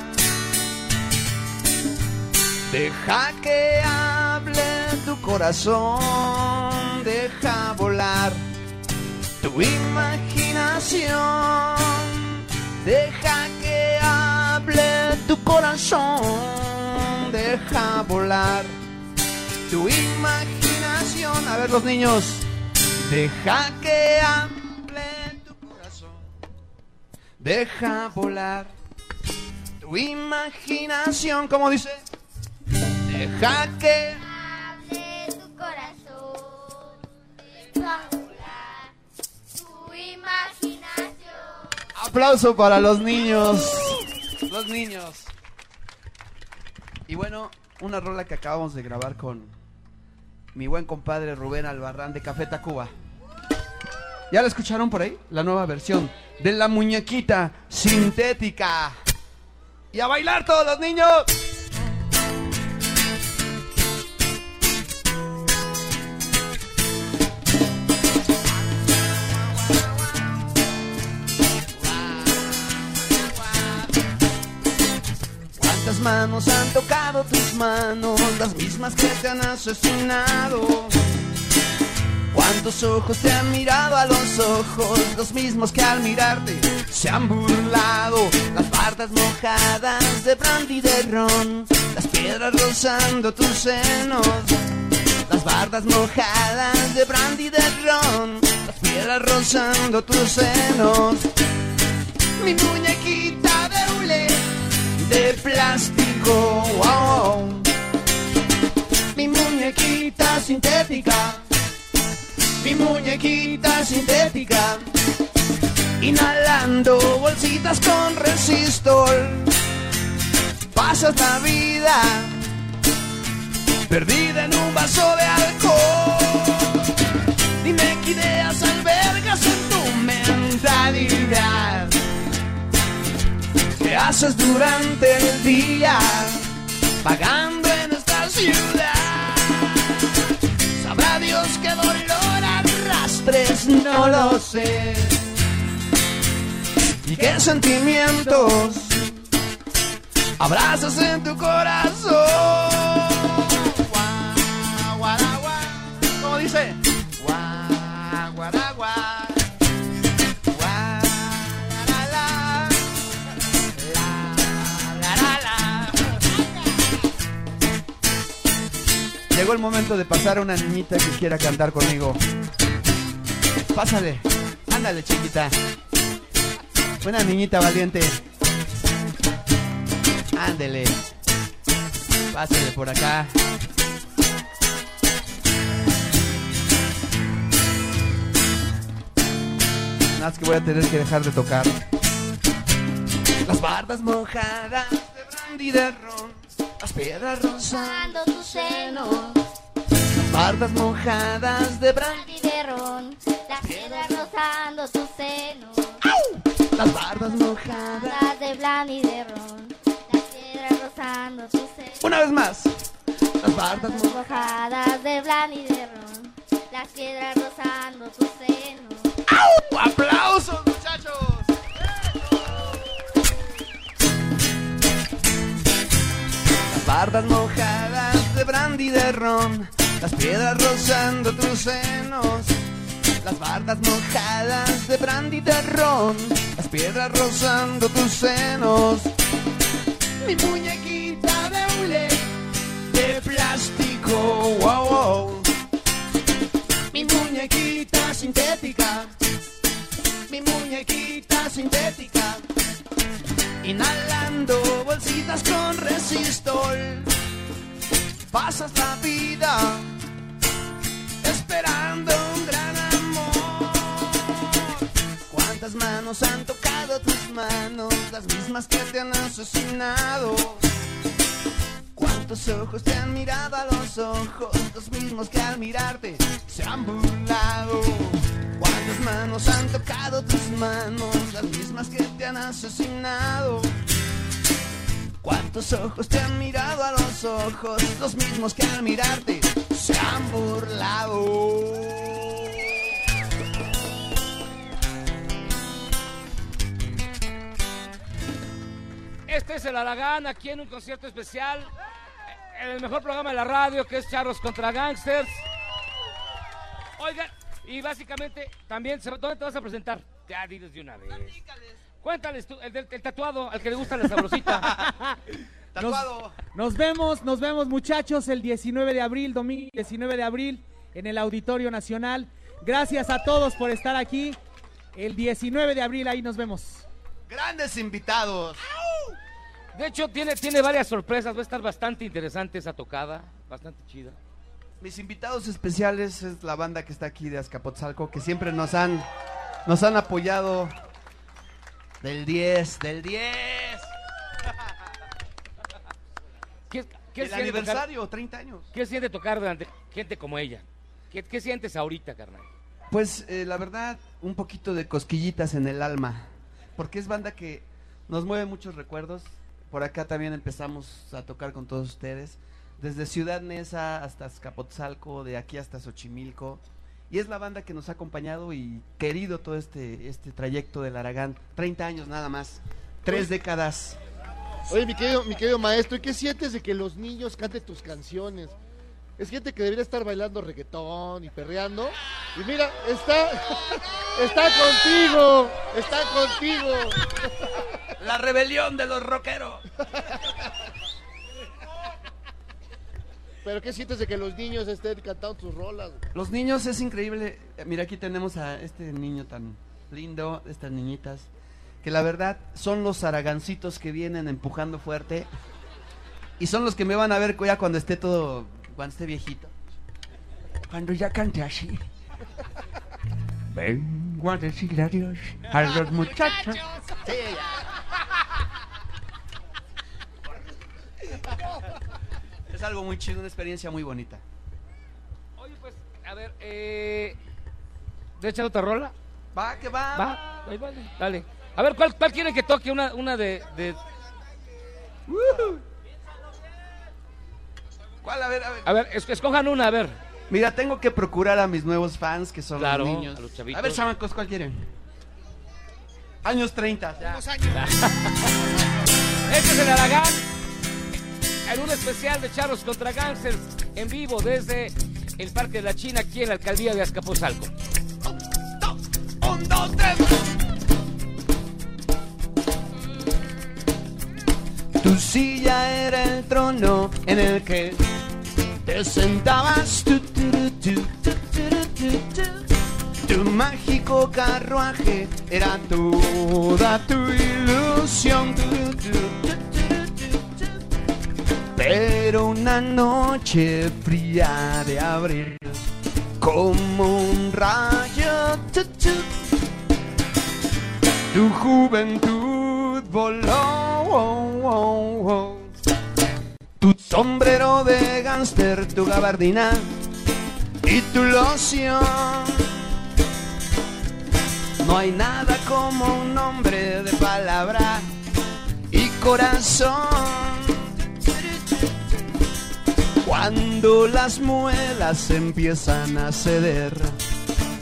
Deja que hable tu corazón, deja volar tu imaginación. Deja que hable tu corazón, deja volar tu imaginación. A ver los niños, deja que hable tu corazón, deja volar tu imaginación. ¿Cómo dice? Deja que tu corazón, tu imaginación. Aplauso para los niños. Los niños. Y bueno, una rola que acabamos de grabar con mi buen compadre Rubén Albarrán de Café Tacuba. ¿Ya la escucharon por ahí? La nueva versión de la muñequita sintética. Y a bailar todos los niños. Manos han tocado tus manos? Las mismas que te han asesinado. ¿Cuántos ojos te han mirado a los ojos? Los mismos que al mirarte se han burlado. Las bardas mojadas de brandy de ron. Las piedras rozando tus senos. Las bardas mojadas de brandy de ron. Las piedras rozando tus senos. Mi muñequita de plástico. wow. Mi muñequita sintética. Mi muñequita sintética. Inhalando bolsitas con resistol. Pasas la vida perdida en un vaso de alcohol. Dime qué ideas albergas en tu mentalidad. ¿Qué haces durante el día? Pagando en esta ciudad. Sabrá Dios qué dolor arrastres, no lo sé. ¿Y qué sentimientos abrazas en tu corazón? ¿Cómo dice? Llegó el momento de pasar a una niñita que quiera cantar conmigo. Pásale, ándale chiquita. Una niñita valiente. Ándele. Pásale por acá. Nada más que voy a tener que dejar de tocar. Las bardas mojadas de brandy de ron, las piedras rozando tu seno, bardas mojadas de brandy, y de ron, las piedras rozando tu seno, las bardas mojadas. de blan y de ron, las piedras rozando tu seno, Una vez más, las bardas mojadas. de blan y de ron, las piedras rozando tu seno. ¡Aplausos, muchachos! Las bardas mojadas de brandy de ron, las piedras rozando tus senos. Las bardas mojadas de brandy de ron, las piedras rozando tus senos. Mi muñequita de hule de plástico, wow, wow. Mi muñequita sintética, mi muñequita sintética, inhalando bolsitas con resistol. Pasas la vida esperando un gran amor. ¿Cuántas manos han tocado tus manos? Las mismas que te han asesinado. ¿Cuántos ojos te han mirado a los ojos? Los mismos que al mirarte se han burlado. ¿Cuántas manos han tocado tus manos? Las mismas que te han asesinado. ¿Cuántos ojos te han mirado a los ojos? Los mismos que al mirarte se han burlado. Este es el Aragán aquí en un concierto especial. En el mejor programa de la radio que es Charros contra Gangsters. Oigan, y básicamente también, se- ¿dónde te vas a presentar? Ya diles de una vez. Cuéntales tú, el, del- el tatuado, al que le gusta la sabrosita. Nos, nos vemos, nos vemos muchachos el 19 de abril, domingo 19 de abril, en el Auditorio Nacional. Gracias a todos por estar aquí. El 19 de abril ahí nos vemos. Grandes invitados. De hecho, tiene, tiene varias sorpresas. Va a estar bastante interesante esa tocada. Bastante chida. Mis invitados especiales es la banda que está aquí de Azcapotzalco, que siempre nos han, nos han apoyado del 10, del 10. ¿Qué, qué El siente aniversario, tocar- 30 años. ¿Qué siente tocar delante gente como ella? ¿Qué, qué sientes ahorita, carnal? Pues eh, la verdad, un poquito de cosquillitas en el alma, porque es banda que nos mueve muchos recuerdos. Por acá también empezamos a tocar con todos ustedes, desde Ciudad Neza hasta Azcapotzalco, de aquí hasta Xochimilco. Y es la banda que nos ha acompañado y querido todo este, este trayecto del Aragán. 30 años nada más, tres décadas. Oye, mi querido, mi querido maestro, ¿y qué sientes de que los niños canten tus canciones? Es gente que debería estar bailando reggaetón y perreando. Y mira, está, está contigo, está contigo. La rebelión de los rockeros. Pero ¿qué sientes de que los niños estén cantando tus rolas? Los niños es increíble. Eh, Mira, aquí tenemos a este niño tan lindo, estas niñitas, que la verdad son los aragancitos que vienen empujando fuerte. Y son los que me van a ver ya cuando esté todo, cuando esté viejito. Cuando ya cante así. Vengo a decirle adiós a los muchachos. Sí, Es algo muy chido, una experiencia muy bonita. Oye, pues, a ver, eh. ¿De echar otra rola? Va, que va. Va, ahí vale. Dale. A ver, ¿cuál, cuál quieren que toque? Una, una de. de... ¿Cuál? A ver, a ver. A ver, es- escojan una, a ver. Mira, tengo que procurar a mis nuevos fans, que son Claro, los niños. a los chavitos. A ver, chamacos, ¿cuál quieren? Años 30. ya. Este es el Aragán. En un especial de Charros contra Gangsters en vivo desde el Parque de la China aquí en la alcaldía de Azcapotzalco. Tu silla era el trono en el que te sentabas. Tu, tu. Tu mágico carruaje era toda tu ilusión. Pero una noche fría de abril, como un rayo, tu, tu, tu juventud voló. oh. Tu sombrero de gánster, tu gabardina y tu loción. No hay nada como un hombre de palabra y corazón. Cuando las muelas empiezan a ceder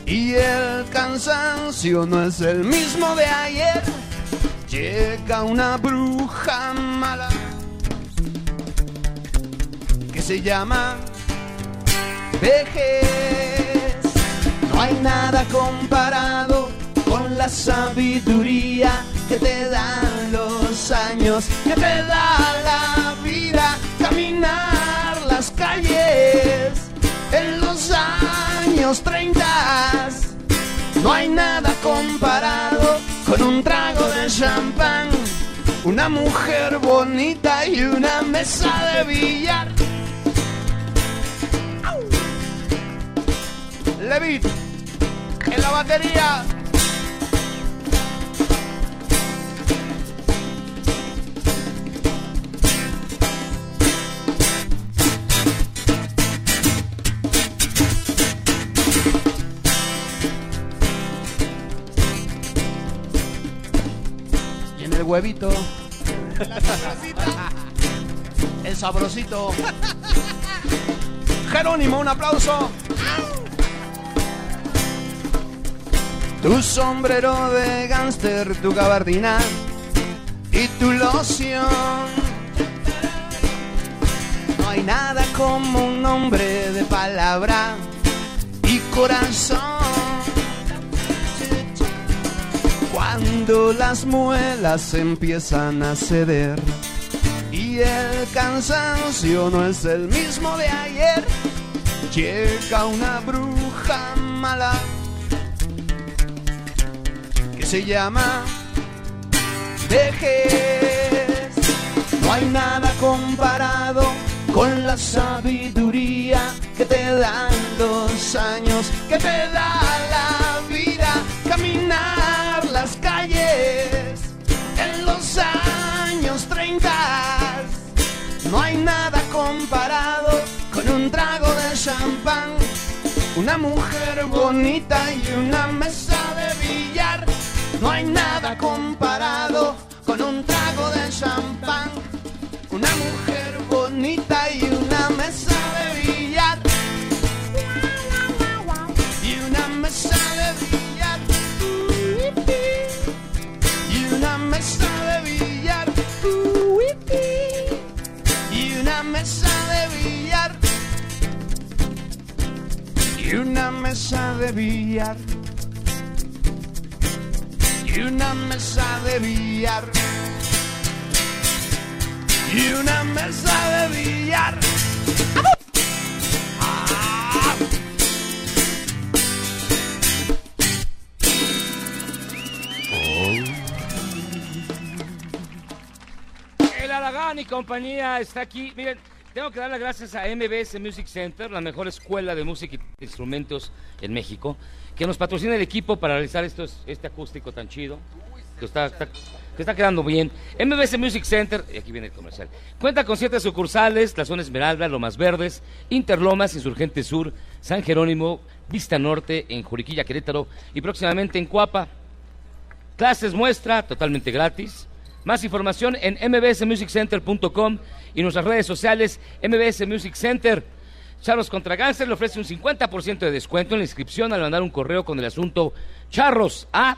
y el cansancio no es el mismo de ayer, llega una bruja mala que se llama vejez. No hay nada comparado con la sabiduría que te dan los años, que te da la vida, caminar las calles en los años 30. No hay nada comparado con un trago de champán, una mujer bonita y una mesa de billar. Levit, en la batería. Huevito. El sabrosito. Jerónimo, un aplauso. Tu sombrero de gánster, tu gabardina y tu loción. No hay nada como un hombre de palabra y corazón. Cuando las muelas empiezan a ceder y el cansancio no es el mismo de ayer, llega una bruja mala que se llama vejez. No hay nada comparado con la sabiduría que te dan los años, que te da la años 30. No hay nada comparado con un trago de champán, una mujer bonita y una mesa de billar. No hay nada comparado con un trago de champán, una mujer bonita y una mesa de billar. Y una mesa de billar. Y una mesa de billar. Mesa de billar. Y una mesa de billar. Y una mesa de billar. Y una mesa de billar. El Aragán y compañía está aquí. Miren, tengo que dar las gracias a MBS Music Center, la mejor escuela de música y instrumentos en México, que nos patrocina el equipo para realizar estos, este acústico tan chido, que está, está- que está quedando bien. MBS Music Center, y aquí viene el comercial, cuenta con siete sucursales, la zona Esmeralda, Lomas Verdes, Interlomas, Insurgente Sur, San Jerónimo, Vista Norte, en Juriquilla, Querétaro y próximamente en Cuapa. Clases muestra totalmente gratis. Más información en mbsmusiccenter.com y nuestras redes sociales MBS Music Center. Charros contra Gánster le ofrece un 50% de descuento en la inscripción al mandar un correo con el asunto charros a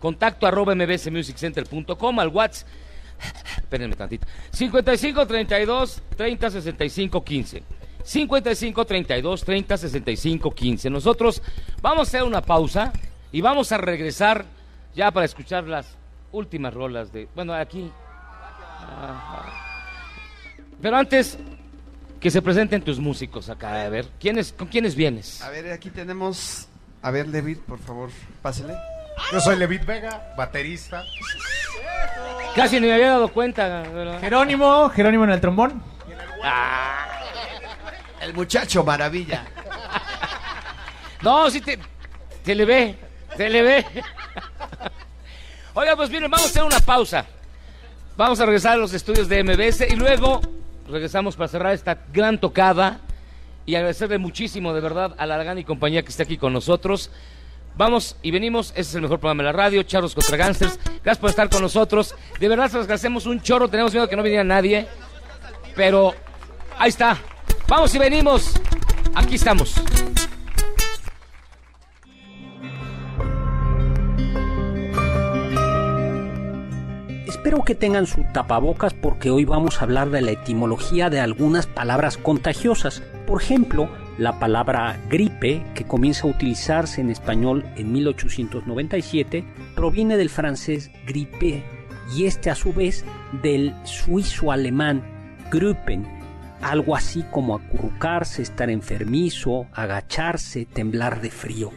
contacto arroba mbsmusiccenter.com al WhatsApp. Espérenme tantito. 55 32 30 65 15. 55 32 30 65 15. Nosotros vamos a hacer una pausa y vamos a regresar ya para escuchar las últimas rolas de. Bueno, aquí. Ajá. Pero antes, que se presenten tus músicos acá. A ver, ¿quiénes, ¿con quiénes vienes? A ver, aquí tenemos. A ver, David, por favor, pásele. Yo soy Levit Vega, baterista. Casi ni me había dado cuenta. ¿verdad? Jerónimo, Jerónimo en el trombón. El muchacho maravilla. No, sí te, te le ve, te le ve. Oiga, pues miren, vamos a hacer una pausa. Vamos a regresar a los estudios de MBS y luego regresamos para cerrar esta gran tocada y agradecerle muchísimo de verdad a Largan y compañía que está aquí con nosotros. Vamos y venimos, ese es el mejor programa de la radio, Charlos contra Gangsters. Gracias por estar con nosotros. De verdad, se los agradecemos un chorro, tenemos miedo que no viniera nadie, pero ahí está. Vamos y venimos. Aquí estamos. Espero que tengan su tapabocas porque hoy vamos a hablar de la etimología de algunas palabras contagiosas. Por ejemplo, la palabra gripe, que comienza a utilizarse en español en 1897, proviene del francés grippe y este a su vez del suizo-alemán gruppen, algo así como acurrucarse, estar enfermizo, agacharse, temblar de frío.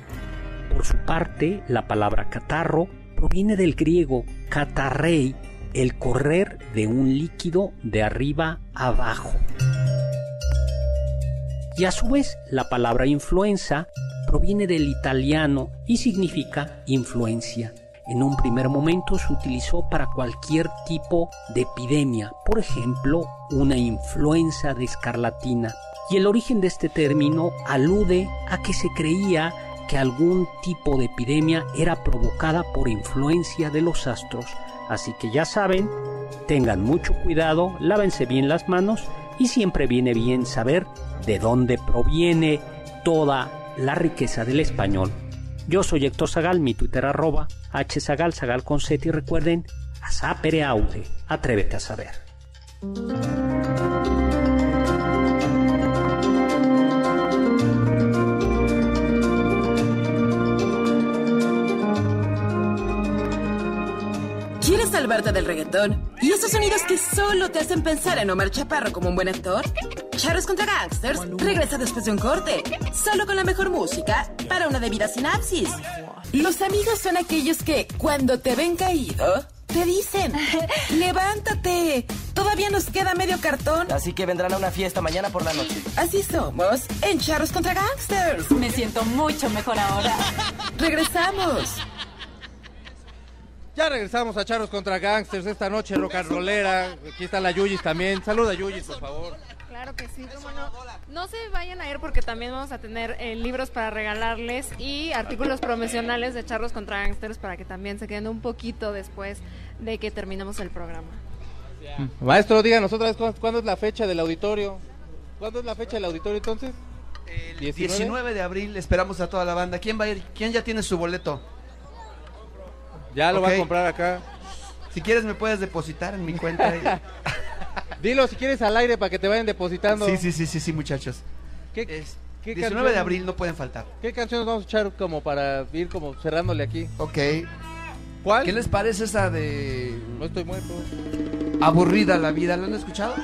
Por su parte, la palabra catarro proviene del griego catarrei, el correr de un líquido de arriba abajo. Y a su vez, la palabra influenza proviene del italiano y significa influencia. En un primer momento se utilizó para cualquier tipo de epidemia, por ejemplo, una influenza de escarlatina. Y el origen de este término alude a que se creía que algún tipo de epidemia era provocada por influencia de los astros. Así que ya saben, tengan mucho cuidado, lávense bien las manos y siempre viene bien saber de dónde proviene toda la riqueza del español. Yo soy Héctor Zagal, mi Twitter arroba hzagal, zagal y recuerden, a sapere aude, atrévete a saber. Salvarte del reggaetón? ¿Y esos sonidos que solo te hacen pensar en Omar Chaparro como un buen actor? Charros contra Gangsters regresa después de un corte, solo con la mejor música para una debida sinapsis. Los amigos son aquellos que, cuando te ven caído, te dicen, levántate, todavía nos queda medio cartón. Así que vendrán a una fiesta mañana por la noche. Así somos en Charros contra Gangsters. Me siento mucho mejor ahora. Regresamos. Ya regresamos a Charros contra Gangsters esta noche rock and rollera. Aquí está la Yuyis también. Saluda Yuyis, por favor. Claro que sí, cómo no. No se vayan a ir porque también vamos a tener eh, libros para regalarles y artículos promocionales de Charros contra Gangsters para que también se queden un poquito después de que terminemos el programa. Maestro, díganos otra vez ¿cuándo, es la fecha del auditorio. ¿Cuándo es la fecha del auditorio entonces? El 19 de abril esperamos a toda la banda. ¿Quién va a ir? ¿Quién ya tiene su boleto? Ya lo va a comprar acá. Si quieres me puedes depositar en mi cuenta. Dilo si quieres al aire para que te vayan depositando. sí, sí, sí, sí, sí, muchachos. ¿Qué, Es- qué 19 canción- de abril no pueden faltar. ¿Qué canciones vamos a echar como para ir como cerrándole aquí? Ok. ¿Cuál? ¿Qué les parece esa de No estoy muerto. Aburrida la vida? ¿La han escuchado?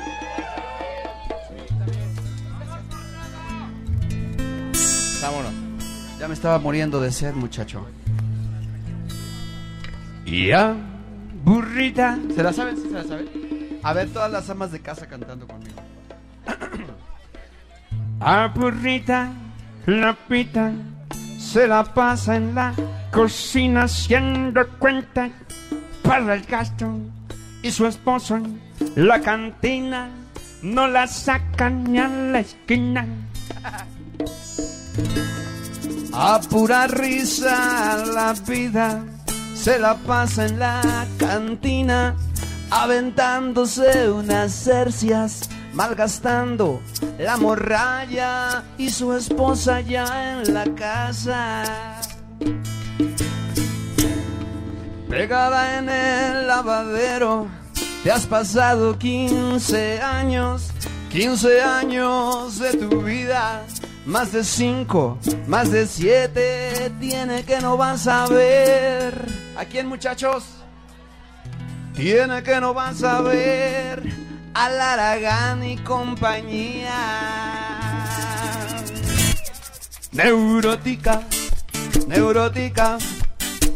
Vámonos. Ya me estaba muriendo de sed, muchacho. Ya, burrita. ¿Se la saben? ¿Sí se la saben? A ver, todas las amas de casa cantando conmigo. Aburrida, la pita se la pasa en la cocina haciendo cuenta para el gasto y su esposo la cantina no la sacan ni a la esquina. A pura risa la vida se la pasa en la cantina, aventándose unas cercias, malgastando la morralla y su esposa ya en la casa. Pegada en el lavadero, te has pasado 15 años, 15 años de tu vida. Más de 5, más de 7, tiene que no vas a ver. ¿A quién muchachos? Tiene que no vas a ver al Aragán y compañía. Neurótica, neurótica,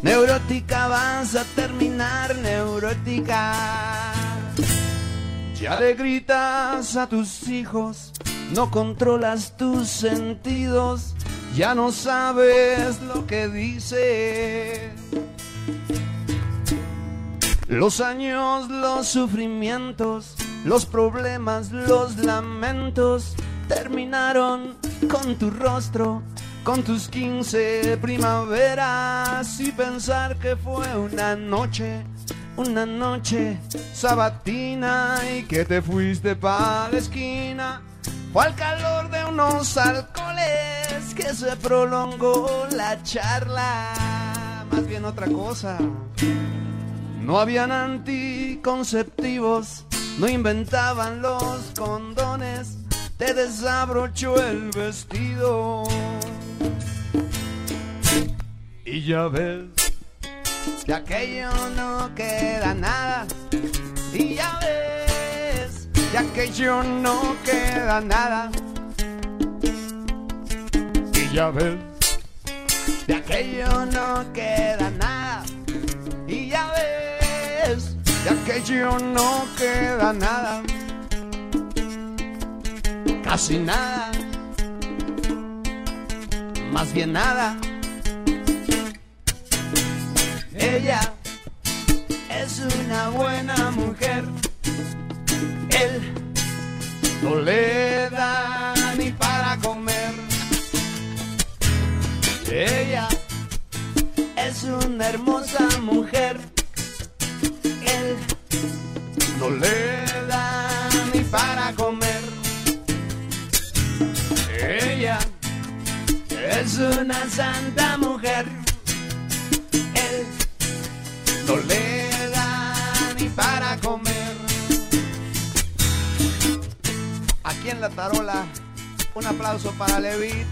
neurótica, vas a terminar neurótica. Ya le gritas a tus hijos, no controlas tus sentidos, ya no sabes lo que dice. Los años, los sufrimientos, los problemas, los lamentos terminaron con tu rostro, con tus 15 primaveras y pensar que fue una noche, una noche sabatina y que te fuiste para la esquina. Fue al calor de unos alcoholes que se prolongó la charla, más bien otra cosa. No habían anticonceptivos, no inventaban los condones, te desabrochó el vestido. Y ya ves, de aquello no queda nada. Y ya ves, de aquello no queda nada. Y ya ves, de aquello no queda nada. Y ya ves, de aquello no queda nada. Casi nada. Más bien nada. Ella es una buena mujer. Él no le da ni para comer. Ella es una hermosa mujer. Él no le da ni para comer. Ella es una santa mujer. Él no le en la tarola, un aplauso para Levi.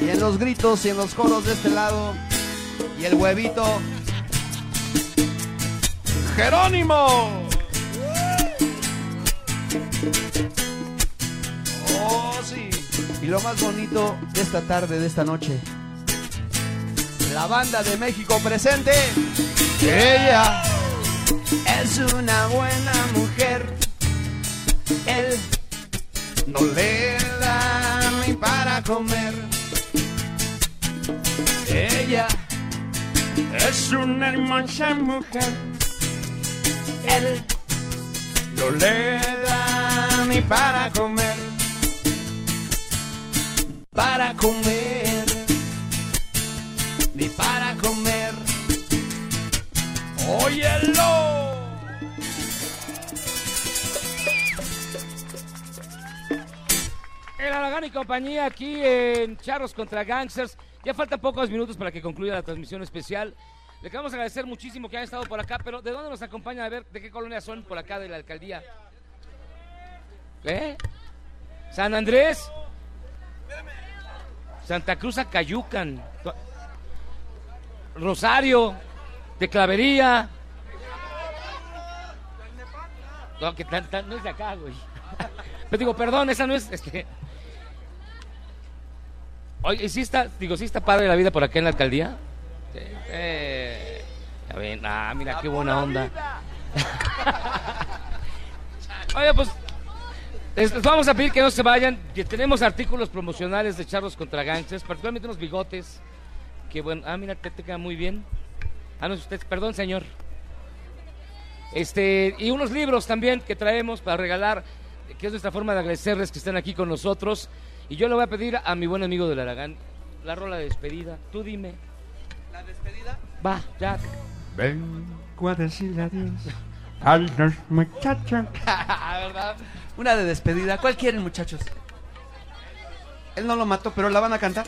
Y en los gritos y en los coros de este lado. Y el huevito. Jerónimo. Oh, sí. Y lo más bonito de esta tarde, de esta noche. La banda de México presente. Ella es una buena mujer. Él no le da ni para comer. Ella es una hermosa mujer. Él no le da ni para comer. Para comer. Ni para comer. Óyelo. El Aragán y compañía aquí en Charros contra Gangsters. Ya faltan pocos minutos para que concluya la transmisión especial. Le queremos agradecer muchísimo que hayan estado por acá, pero ¿de dónde nos acompañan? A ver, ¿de qué colonia son por acá de la alcaldía? ¿Eh? ¿San Andrés? Santa Cruz Acayucan. Rosario. De Clavería. No, que tan- tan- no es de acá, güey. Pero digo, perdón, esa no es. Oye, ¿sí está, digo, sí está padre la vida por acá en la alcaldía? Sí. Eh, ya ah, mira qué buena onda. Oye, pues les, vamos a pedir que no se vayan. que tenemos artículos promocionales de charros contra gangsters, particularmente unos bigotes. Que bueno, ah, mira, te, te queda muy bien. Ah, no, usted, perdón, señor. Este, y unos libros también que traemos para regalar, que es nuestra forma de agradecerles que estén aquí con nosotros. Y yo le voy a pedir a mi buen amigo del Aragán la rola de despedida. Tú dime. ¿La despedida? Va, ya. Vengo a decirle adiós a los muchachos. ¿Verdad? Una de despedida. ¿Cuál quieren, muchachos? Él no lo mató, pero la van a cantar.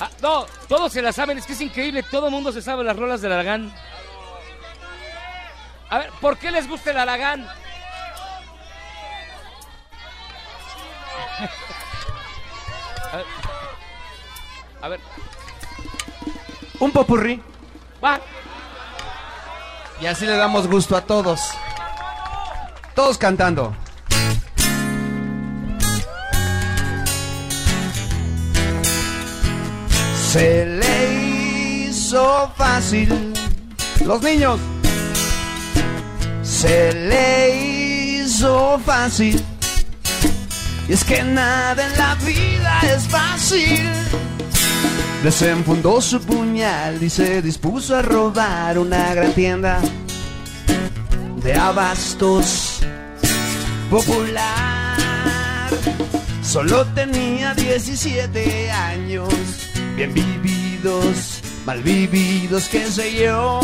Ah, no, todos se la saben, es que es increíble, todo el mundo se sabe las rolas del Aragán. A ver, ¿por qué les gusta el Aragán? A ver. Un popurrí. Va. Y así le damos gusto a todos. Todos cantando. Se le hizo fácil. Los niños. Se le hizo fácil. Y es que nada en la vida es fácil. desenfundó su puñal y se dispuso a robar una gran tienda de abastos popular. Solo tenía 17 años, bien vividos, mal vividos, qué sé yo.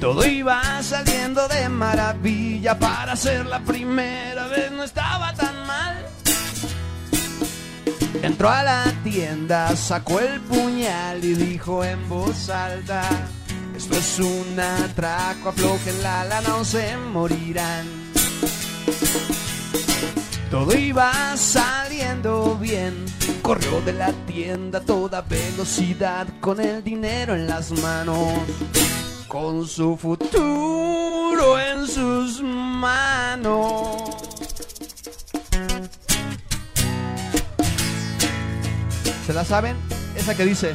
Todo iba saliendo de maravilla para ser la primera vez, no estaba tan mal. Entró a la tienda, sacó el puñal y dijo en voz alta, esto es un atraco, aflojen la lana o se morirán. Todo iba saliendo bien, corrió de la tienda a toda velocidad con el dinero en las manos, con su futuro en sus manos. ¿Se la saben? Esa que dice,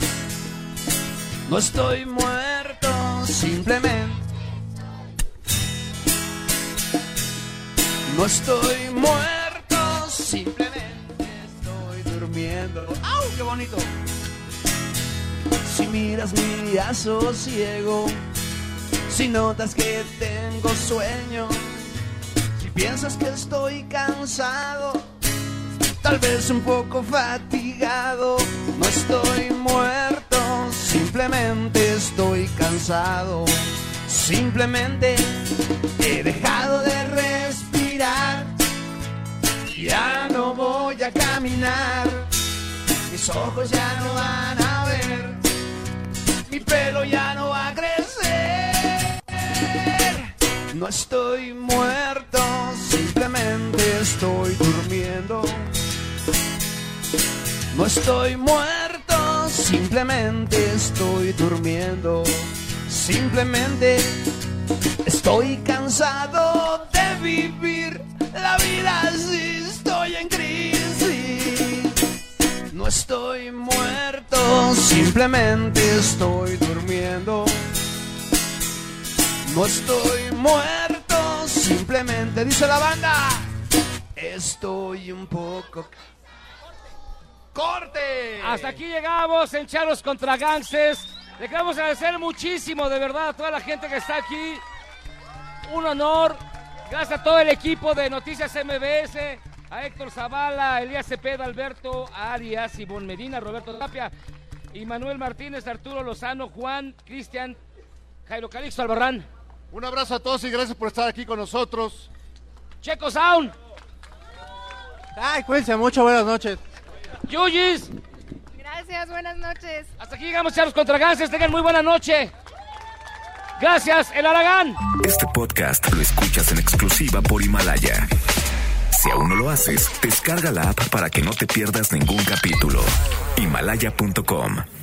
no estoy muerto, simplemente. No estoy muerto, simplemente estoy durmiendo. ¡Au! ¡Qué bonito! Si miras mi ciego, si notas que tengo sueño, si piensas que estoy cansado, tal vez un poco fatigado. No estoy muerto, simplemente estoy cansado. Simplemente he dejado de respirar. Ya no voy a caminar. Mis ojos ya no van a ver. Mi pelo ya no va a crecer. No estoy muerto, simplemente estoy durmiendo. No estoy muerto, simplemente estoy durmiendo. Simplemente estoy cansado de vivir la vida así, estoy en crisis. No estoy muerto, simplemente estoy durmiendo. No estoy muerto, simplemente dice la banda. Estoy un poco ¡Corte! Hasta aquí llegamos en Charlos contra Gangsters. Le queremos agradecer muchísimo, de verdad, a toda la gente que está aquí. Un honor. Gracias a todo el equipo de Noticias MBS, a Héctor Zavala, Elías Cepeda, Alberto Arias, Ivonne Medina, Roberto Tapia, y Manuel Martínez, Arturo Lozano, Juan, Cristian, Jairo Calixto Albarrán. Un abrazo a todos y gracias por estar aquí con nosotros. Checo Sound. Ay, cuídense mucho, buenas noches. Yuyis. Gracias, buenas noches. Hasta aquí llegamos, Charlos contra Gangsters. Tengan muy buena noche. Gracias, El Aragán. Este podcast lo escuchas en exclusiva por Himalaya. Si aún no lo haces, descarga la app para que no te pierdas ningún capítulo. Himalaya.com